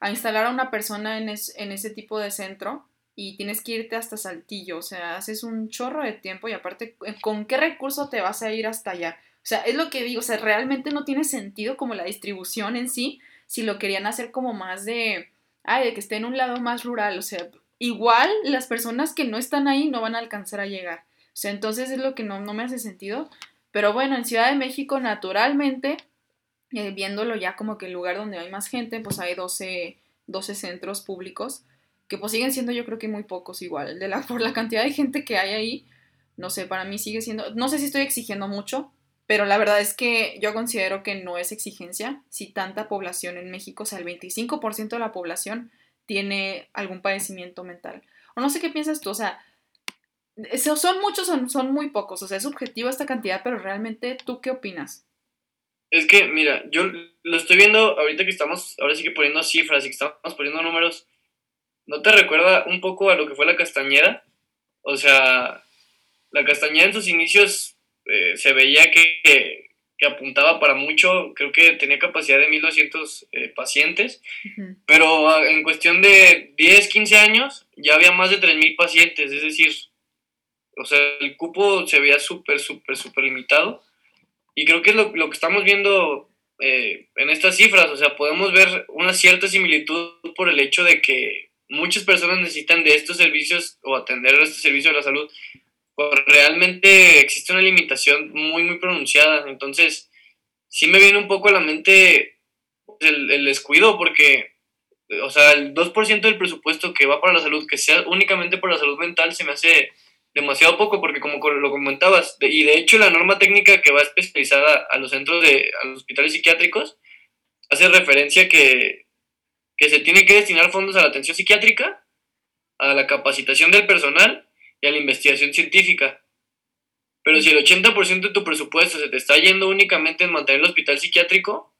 a instalar a una persona en, en ese tipo de centro, y tienes que irte hasta Saltillo, o sea, haces un chorro de tiempo y aparte, eh, ¿con qué recurso te vas a ir hasta allá? O sea, es lo que digo, o sea, realmente no tiene sentido como la distribución en sí, si lo querían hacer como más de, ay, de que esté en un lado más rural, o sea, igual las personas que no están ahí no van a alcanzar a llegar. O entonces es lo que no, me hace sentido. Pero bueno, en Ciudad de México, naturalmente, eh, viéndolo ya como que el lugar donde hay más gente, pues hay 12, 12 centros públicos que pues siguen siendo yo creo que muy pocos igual, de la, por la cantidad de gente que hay ahí, no sé, para mí sigue siendo, no sé si estoy exigiendo mucho, pero la verdad es que yo considero que no es exigencia si tanta población en México, o sea, el 25% de la población tiene algún padecimiento mental. O no sé qué piensas tú, o sea, son muchos, son, son muy pocos, o sea, es subjetivo esta cantidad, pero realmente, ¿tú qué opinas? Es que, mira, yo lo estoy viendo ahorita que estamos, ahora sí que poniendo cifras y que estamos poniendo números, ¿No te recuerda un poco a lo que fue la Castañeda? O sea, la Castañeda en sus inicios eh, se veía que, apuntaba para mucho, creo que tenía capacidad de 1200 eh, pacientes, pero ah, en cuestión de 10, 15 años ya había más de 3000 pacientes, es decir, o sea, el cupo se veía súper, súper, súper limitado. Y creo que es lo, lo que estamos viendo eh, en estas cifras, o sea, podemos ver una cierta similitud por el hecho de que muchas personas necesitan de estos servicios o atender a este servicio de la salud, pues realmente existe una limitación muy, muy pronunciada. Entonces, sí me viene un poco a la mente pues, el, descuido, porque, o sea, el 2% del presupuesto que va para la salud, que sea únicamente por la salud mental, se me hace demasiado poco, porque como lo comentabas, y de hecho la norma técnica que va especializada a los centros de, a los hospitales psiquiátricos, hace referencia que que se tiene que destinar fondos a la atención psiquiátrica, a la capacitación del personal y a la investigación científica. Pero si el 80% de tu presupuesto se te está yendo únicamente en mantener el hospital psiquiátrico,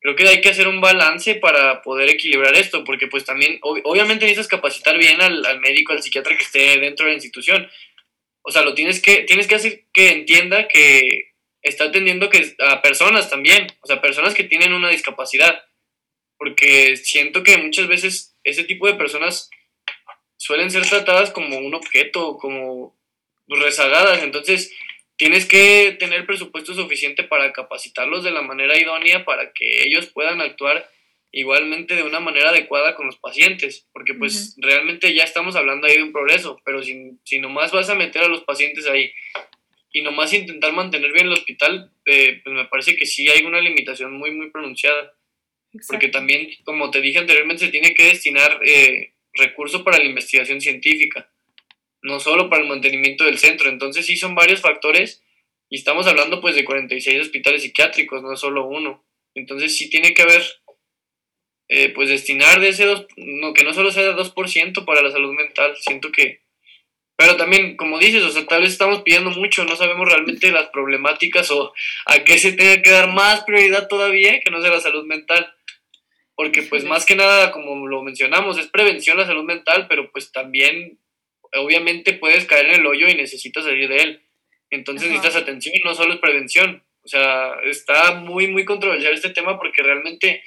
creo que hay que hacer un balance para poder equilibrar esto, porque pues también, obviamente necesitas capacitar bien al, médico, al psiquiatra que esté dentro de la institución. O sea, lo tienes que, tienes que hacer que entienda que está atendiendo a personas también, o sea, personas que tienen una discapacidad porque siento que muchas veces ese tipo de personas suelen ser tratadas como un objeto, como rezagadas. Entonces, tienes que tener presupuesto suficiente para capacitarlos de la manera idónea para que ellos puedan actuar igualmente de una manera adecuada con los pacientes, porque pues realmente ya estamos hablando ahí de un progreso, pero si, si nomás vas a meter a los pacientes ahí y nomás intentar mantener bien el hospital, eh, pues me parece que sí hay una limitación muy, muy pronunciada. Porque también, como te dije anteriormente, se tiene que destinar eh, recursos para la investigación científica, no solo para el mantenimiento del centro. Entonces sí son varios factores y estamos hablando pues de 46 hospitales psiquiátricos, no solo uno. Entonces sí tiene que haber, eh, pues destinar de ese dos, no, que no solo sea 2% para la salud mental, siento que, pero también, como dices, o sea, tal vez estamos pidiendo mucho, no sabemos realmente las problemáticas o a qué se tiene que dar más prioridad todavía que no sea la salud mental porque pues más que nada, como lo mencionamos, es prevención la salud mental, pero pues también obviamente puedes caer en el hoyo y necesitas salir de él. Entonces necesitas atención, no solo es prevención. O sea, está muy, muy controversial este tema porque realmente,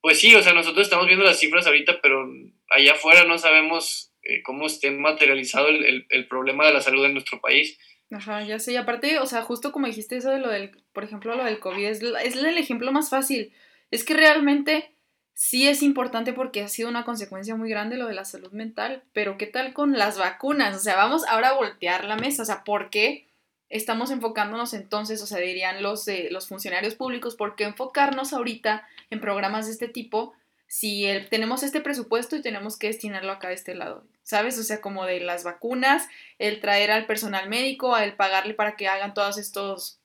pues sí, o sea, nosotros estamos viendo las cifras ahorita, pero allá afuera no sabemos eh, cómo esté materializado el, el, problema de la salud en nuestro país. Ajá, ya sé, y aparte, o sea, justo como dijiste eso de lo del, por ejemplo, lo del COVID, es, es el ejemplo más fácil. Es que realmente sí es importante porque ha sido una consecuencia muy grande lo de la salud mental, pero ¿qué tal con las vacunas? O sea, vamos ahora a voltear la mesa, o sea, ¿por qué estamos enfocándonos entonces, o sea, dirían los, los funcionarios públicos, ¿por qué enfocarnos ahorita en programas de este tipo si tenemos este presupuesto y tenemos que destinarlo acá de este lado? ¿Sabes? O sea, como de las vacunas, el traer al personal médico, el pagarle para que hagan todas estos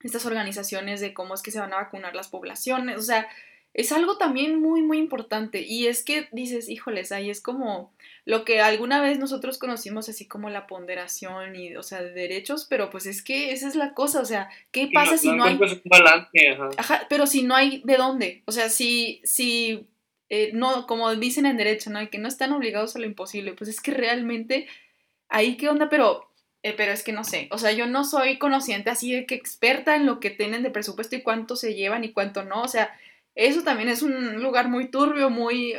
estas organizaciones de cómo es que se van a vacunar las poblaciones, o sea, es algo también muy, muy importante. Y es que dices, híjoles, ahí es como lo que alguna vez nosotros conocimos así como la ponderación y, o sea, de derechos, pero pues es que esa es la cosa, o sea, ¿qué pasa si no, hay... Un balance, ajá. pero si no hay de dónde, o sea, si, si, eh, no, como dicen en derecho, ¿no? Que no están obligados a lo imposible, pues es que realmente, ahí qué onda, pero... Eh, pero es que no sé, o sea, yo no soy conociente así de que experta en lo que tienen de presupuesto y cuánto se llevan y cuánto no, o sea, eso también es un lugar muy turbio, muy,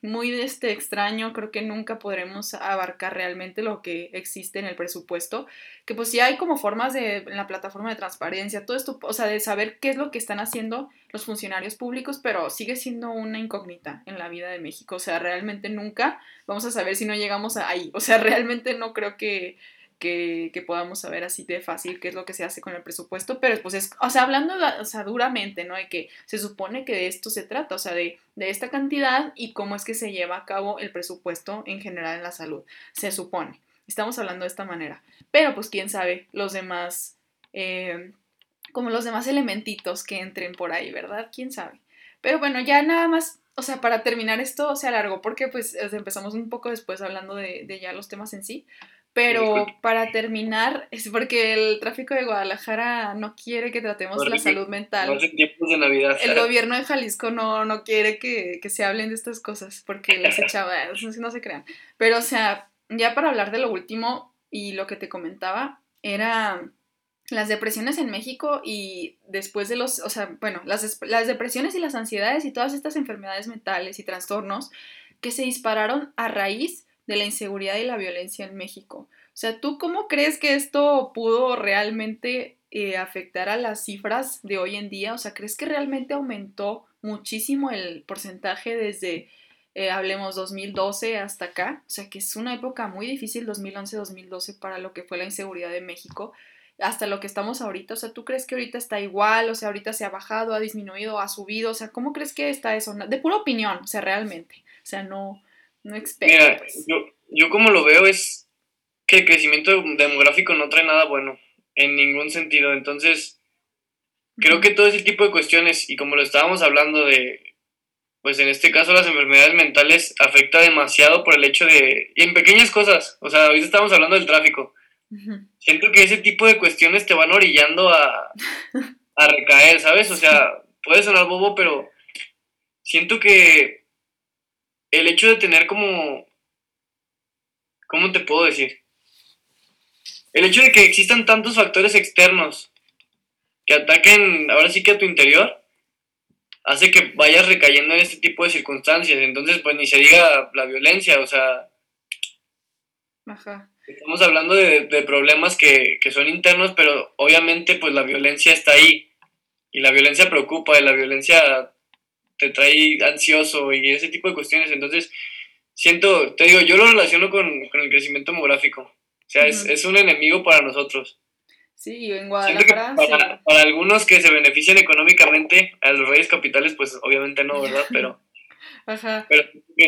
muy este, extraño. Creo que nunca podremos abarcar realmente lo que existe en el presupuesto. Que pues sí hay como formas de, en la plataforma de transparencia, todo esto, o sea, de saber qué es lo que están haciendo los funcionarios públicos, pero sigue siendo una incógnita en la vida de México. O sea, realmente nunca vamos a saber si no llegamos ahí. O sea, realmente no creo que que, podamos saber así de fácil qué es lo que se hace con el presupuesto, pero pues es, o sea, hablando o sea, duramente, ¿no? De que se supone que de esto se trata, o sea, de, esta cantidad y cómo es que se lleva a cabo el presupuesto en general en la salud, se supone. Estamos hablando de esta manera, pero pues quién sabe los demás, eh, como los demás elementitos que entren por ahí, ¿verdad? ¿Quién sabe? Pero bueno, ya nada más o sea, para terminar esto se alargó porque pues empezamos un poco después hablando de, de, ya los temas en sí, pero para terminar, es porque el tráfico de Guadalajara no quiere que tratemos la salud mental. tiempos de Navidad. El gobierno de Jalisco no, no quiere que, se hablen de estas cosas porque les echaba, no se crean. Pero, o sea, ya para hablar de lo último y lo que te comentaba, era las depresiones en México y después de los, o sea, bueno, las, las depresiones y las ansiedades y todas estas enfermedades mentales y trastornos que se dispararon a raíz de la inseguridad y la violencia en México. O sea, ¿tú cómo crees que esto pudo realmente eh, afectar a las cifras de hoy en día? O sea, ¿crees que realmente aumentó muchísimo el porcentaje desde, eh, hablemos, 2012 hasta acá? O sea, que es una época muy difícil, 2011-2012, para lo que fue la inseguridad de México hasta lo que estamos ahorita? O sea, ¿tú crees que ahorita está igual? O sea, ahorita se ha bajado, ha disminuido, ha subido? O sea, ¿cómo crees que está eso? De pura opinión, o sea, realmente. O sea, no, no Mira, pues. yo, yo como lo veo es que el crecimiento demográfico no trae nada bueno en ningún sentido. Entonces, creo que todo ese tipo de cuestiones, y como lo estábamos hablando de, pues en este caso las enfermedades mentales afecta demasiado por el hecho de, y en pequeñas cosas, o sea, ahorita estamos hablando del tráfico. Siento que ese tipo de cuestiones te van orillando a, a recaer, ¿sabes? O sea, puede sonar bobo, pero siento que el hecho de tener como, ¿cómo te puedo decir? El hecho de que existan tantos factores externos que ataquen ahora sí que a tu interior, hace que vayas recayendo en este tipo de circunstancias. Entonces, pues ni se diga la violencia, o sea, Estamos hablando de, problemas que, que, son internos, pero obviamente pues la violencia está ahí. Y la violencia preocupa, y la violencia te trae ansioso y ese tipo de cuestiones. Entonces, siento, te digo, yo lo relaciono con, con el crecimiento demográfico. O sea, es, es, un enemigo para nosotros. Sí, en Guadalajara. Para, para, algunos que se benefician económicamente, a los reyes capitales, pues obviamente no, ¿verdad? Pero, Ajá. pero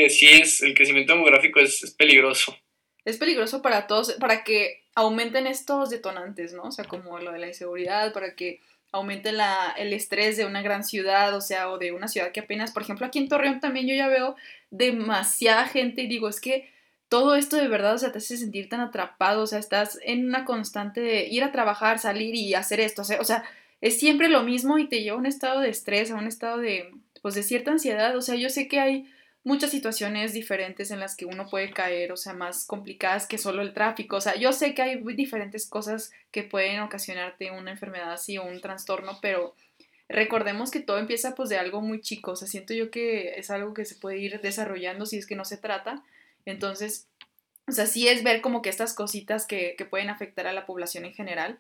sí es, el crecimiento demográfico es, es peligroso es peligroso para todos, para que aumenten estos detonantes, ¿no? O sea, como lo de la inseguridad, para que aumente la, el estrés de una gran ciudad, o sea, o de una ciudad que apenas, por ejemplo, aquí en Torreón también yo ya veo demasiada gente y digo, es que todo esto de verdad, o sea, te hace sentir tan atrapado, o sea, estás en una constante de ir a trabajar, salir y hacer esto, o sea, es siempre lo mismo y te lleva a un estado de estrés, a un estado de, pues, de cierta ansiedad, o sea, yo sé que hay muchas situaciones diferentes en las que uno puede caer, o sea, más complicadas que solo el tráfico. O sea, yo sé que hay diferentes cosas que pueden ocasionarte una enfermedad así o un trastorno, pero recordemos que todo empieza pues de algo muy chico. O sea, siento yo que es algo que se puede ir desarrollando si es que no se trata. Entonces, o sea, sí es ver como que estas cositas que, que pueden afectar a la población en general.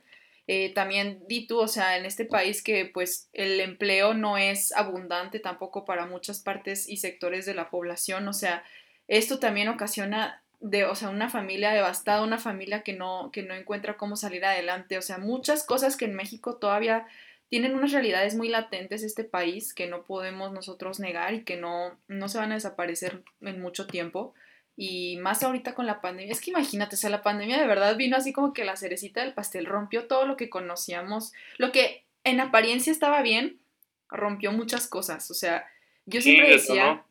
Eh, también di tú, o sea, en este país que pues el empleo no es abundante tampoco para muchas partes y sectores de la población, o sea, esto también ocasiona de, o sea, una familia devastada, una familia que no, que no encuentra cómo salir adelante, o sea, muchas cosas que en México todavía tienen unas realidades muy latentes este país que no podemos nosotros negar y que no, no se van a desaparecer en mucho tiempo. Y más ahorita con la pandemia. Es que imagínate, o sea, la pandemia de verdad vino así como que la cerecita del pastel rompió todo lo que conocíamos. Lo que en apariencia estaba bien, rompió muchas cosas. O sea, yo siempre decía.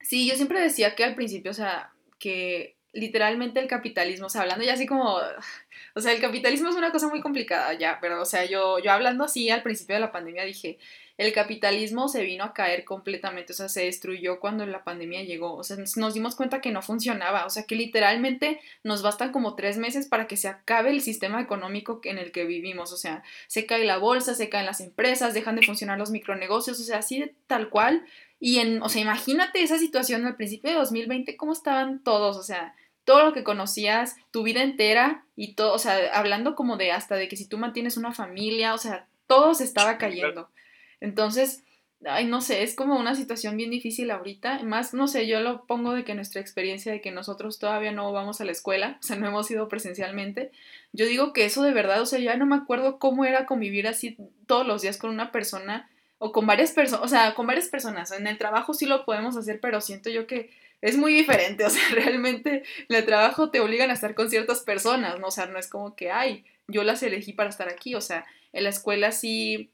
Sí, yo siempre decía que al principio, o sea, que literalmente el capitalismo, o sea, hablando ya así como, o sea, el capitalismo es una cosa muy complicada ya, pero, o sea, yo, yo hablando así al principio de la pandemia dije, el capitalismo se vino a caer completamente, o sea, se destruyó cuando la pandemia llegó, o sea, nos dimos cuenta que no funcionaba, o sea, que literalmente nos bastan como tres meses para que se acabe el sistema económico en el que vivimos, o sea, se cae la bolsa, se caen las empresas, dejan de funcionar los micronegocios, o sea, así de tal cual, y en, o sea, imagínate esa situación al principio de 2020, cómo estaban todos, o sea, todo lo que conocías, tu vida entera y todo, o sea, hablando como de hasta de que si tú mantienes una familia, o sea, todo se estaba cayendo. Entonces, ay, no sé, es como una situación bien difícil ahorita. Más, no sé, yo lo pongo de que nuestra experiencia de que nosotros todavía no vamos a la escuela, o sea, no hemos ido presencialmente. Yo digo que eso de verdad, o sea, ya no me acuerdo cómo era convivir así todos los días con una persona o con varias personas, o sea, con varias personas. En el trabajo sí lo podemos hacer, pero siento yo que es muy diferente, o sea, realmente en el trabajo te obligan a estar con ciertas personas, ¿no? O sea, no es como que, ay, yo las elegí para estar aquí, o sea, en la escuela sí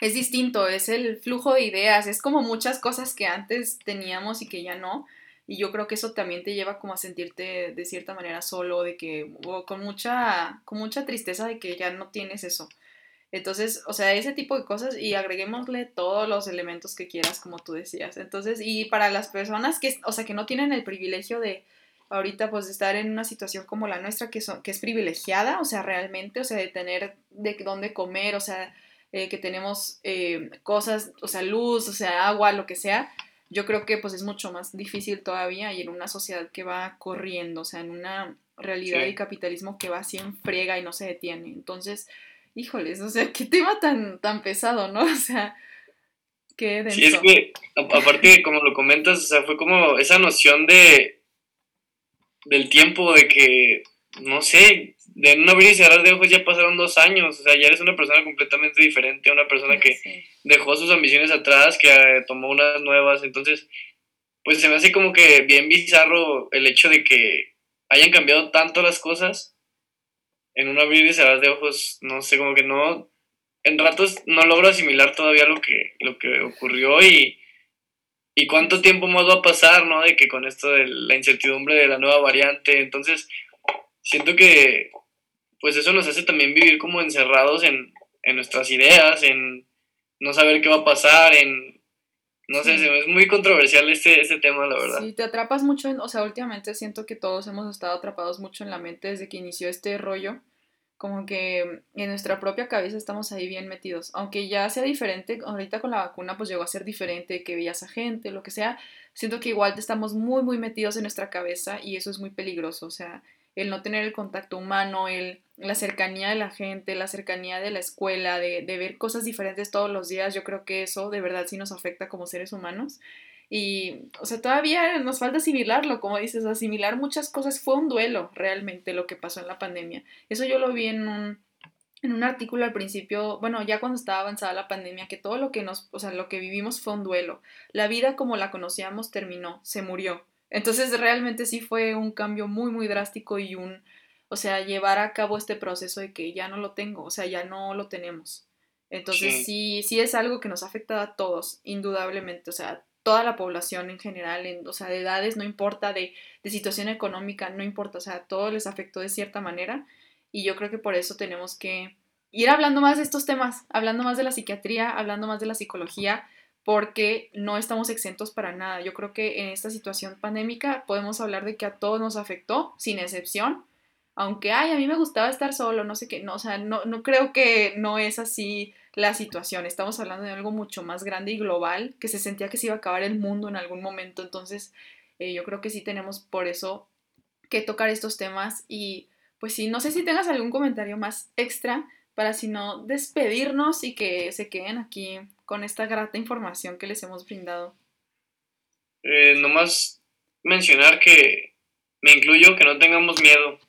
es distinto, es el flujo de ideas, es como muchas cosas que antes teníamos y que ya no. Y yo creo que eso también te lleva como a sentirte de cierta manera solo, de que, o con mucha, con mucha tristeza de que ya no tienes eso. Entonces, o sea, ese tipo de cosas y agreguémosle todos los elementos que quieras, como tú decías. Entonces, y para las personas que, o sea, que no tienen el privilegio de ahorita, pues, de estar en una situación como la nuestra, que, son, que es privilegiada, o sea, realmente, o sea, de tener de dónde comer, o sea, eh, que tenemos eh, cosas, o sea, luz, o sea, agua, lo que sea, yo creo que pues es mucho más difícil todavía y en una sociedad que va corriendo, o sea, en una realidad y capitalismo que va así en friega y no se detiene. Entonces, híjoles, o sea, qué tema tan, tan pesado, ¿no? O sea, qué denso. Sí, es que, aparte, como lo comentas, o sea, fue como esa noción de del tiempo de que, no sé, de no abrir y cerrar de ojos ya pasaron dos años, o sea, ya eres una persona completamente diferente, una persona que dejó sus ambiciones atrás, que eh, tomó unas nuevas, entonces, pues se me hace como que bien bizarro el hecho de que hayan cambiado tanto las cosas en un abrir y cerrar de ojos, no sé, como que no, en ratos no logro asimilar todavía lo que, lo que ocurrió y, y cuánto tiempo más va a pasar, ¿no? De que con esto de la incertidumbre de la nueva variante, entonces siento que pues eso nos hace también vivir como encerrados en, nuestras ideas, en no saber qué va a pasar, en... No sé, es muy controversial este, este tema, la verdad. Sí, te atrapas mucho, en, o sea, últimamente siento que todos hemos estado atrapados mucho en la mente desde que inició este rollo, como que en nuestra propia cabeza estamos ahí bien metidos, aunque ya sea diferente, ahorita con la vacuna pues llegó a ser diferente, que veías a gente, lo que sea, siento que igual estamos muy, muy metidos en nuestra cabeza y eso es muy peligroso, o sea, el no tener el contacto humano, el, la cercanía de la gente, la cercanía de la escuela, de, de ver cosas diferentes todos los días, yo creo que eso de verdad sí nos afecta como seres humanos. Y, o sea, todavía nos falta asimilarlo, como dices, asimilar muchas cosas. Fue un duelo realmente lo que pasó en la pandemia. Eso yo lo vi en un, en un artículo al principio, bueno, ya cuando estaba avanzada la pandemia, que todo lo que nos, o sea, lo que vivimos fue un duelo. La vida como la conocíamos terminó, se murió. Entonces realmente sí fue un cambio muy, muy drástico y un, o sea, llevar a cabo este proceso de que ya no lo tengo, o sea, ya no lo tenemos. Entonces sí, sí, es algo que nos afecta a todos, indudablemente, o sea, toda la población en general, en, o sea, de edades, no importa, de, de situación económica, no importa, o sea, a todos les afectó de cierta manera y yo creo que por eso tenemos que ir hablando más de estos temas, hablando más de la psiquiatría, hablando más de la psicología, porque no estamos exentos para nada. Yo creo que en esta situación pandémica podemos hablar de que a todos nos afectó, sin excepción, aunque, ay, a mí me gustaba estar solo, no sé qué, no, o sea, no, no creo que no es así la situación. Estamos hablando de algo mucho más grande y global, que se sentía que se iba a acabar el mundo en algún momento. Entonces, eh, yo creo que sí tenemos por eso que tocar estos temas y pues sí, no sé si tengas algún comentario más extra para si no despedirnos y que se queden aquí con esta grata información que les hemos brindado? Eh, nomás mencionar que me incluyo, que no tengamos miedo,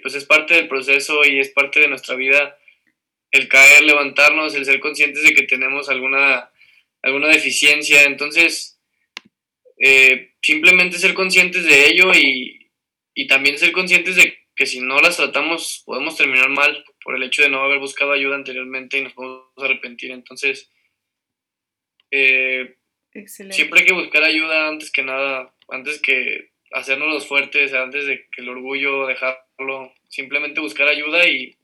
pues es parte del proceso y es parte de nuestra vida el caer, levantarnos, el ser conscientes de que tenemos alguna, alguna deficiencia. Entonces, eh, simplemente ser conscientes de ello y, y también ser conscientes de que si no las tratamos podemos terminar mal por el hecho de no haber buscado ayuda anteriormente y nos podemos arrepentir. Entonces, eh, siempre hay que buscar ayuda antes que nada, antes que hacernos los fuertes, antes de que el orgullo dejarlo, simplemente buscar ayuda y,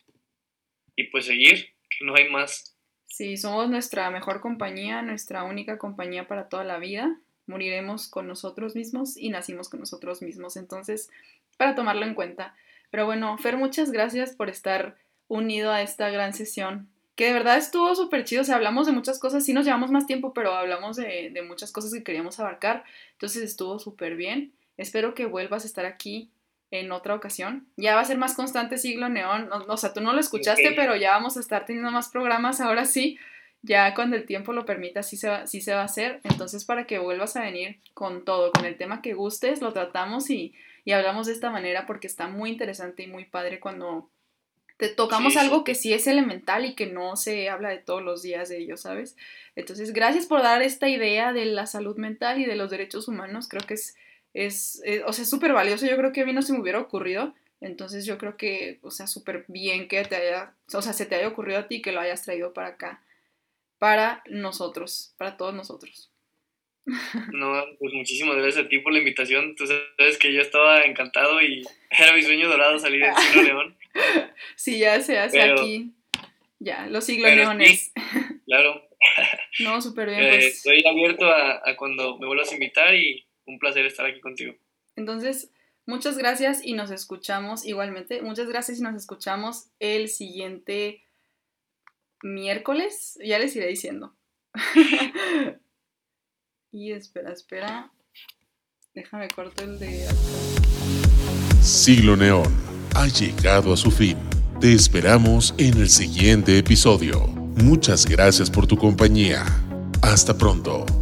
y pues seguir, que no hay más. Sí, somos nuestra mejor compañía, nuestra única compañía para toda la vida. Moriremos con nosotros mismos y nacimos con nosotros mismos. Entonces, para tomarlo en cuenta. Pero bueno, Fer, muchas gracias por estar unido a esta gran sesión que de verdad estuvo súper chido, o sea, hablamos de muchas cosas, sí nos llevamos más tiempo, pero hablamos de, de muchas cosas que queríamos abarcar, entonces estuvo súper bien. Espero que vuelvas a estar aquí en otra ocasión. Ya va a ser más constante Siglo Neón, o sea, tú no lo escuchaste, pero ya vamos a estar teniendo más programas ahora sí, ya cuando el tiempo lo permita, sí se, va, sí se va a hacer, entonces para que vuelvas a venir con todo, con el tema que gustes, lo tratamos y, y hablamos de esta manera porque está muy interesante y muy padre cuando te tocamos algo que sí es elemental y que no se habla de todos los días de ello, ¿sabes? Entonces, gracias por dar esta idea de la salud mental y de los derechos humanos. Creo que es, es, eh, o sea, súper valioso. Yo creo que a mí no se me hubiera ocurrido. Entonces, yo creo que, o sea, súper bien que te haya, o sea, se te haya ocurrido a ti que lo hayas traído para acá, para nosotros, para todos nosotros. No, pues muchísimas gracias a ti por la invitación. Tú sabes que yo estaba encantado y era mi sueño dorado salir del Siglo León. Sí, ya se hace aquí. Ya, los siglos leones. claro. No, súper bien. Eh, pues. Estoy abierto a, a cuando me vuelvas a invitar y un placer estar aquí contigo. Entonces, muchas gracias y nos escuchamos igualmente. Muchas gracias y nos escuchamos el siguiente miércoles. Ya les iré diciendo. y espera, espera. Déjame corto el de Siglo Neón ha llegado a su fin. Te esperamos en el siguiente episodio. Muchas gracias por tu compañía. Hasta pronto.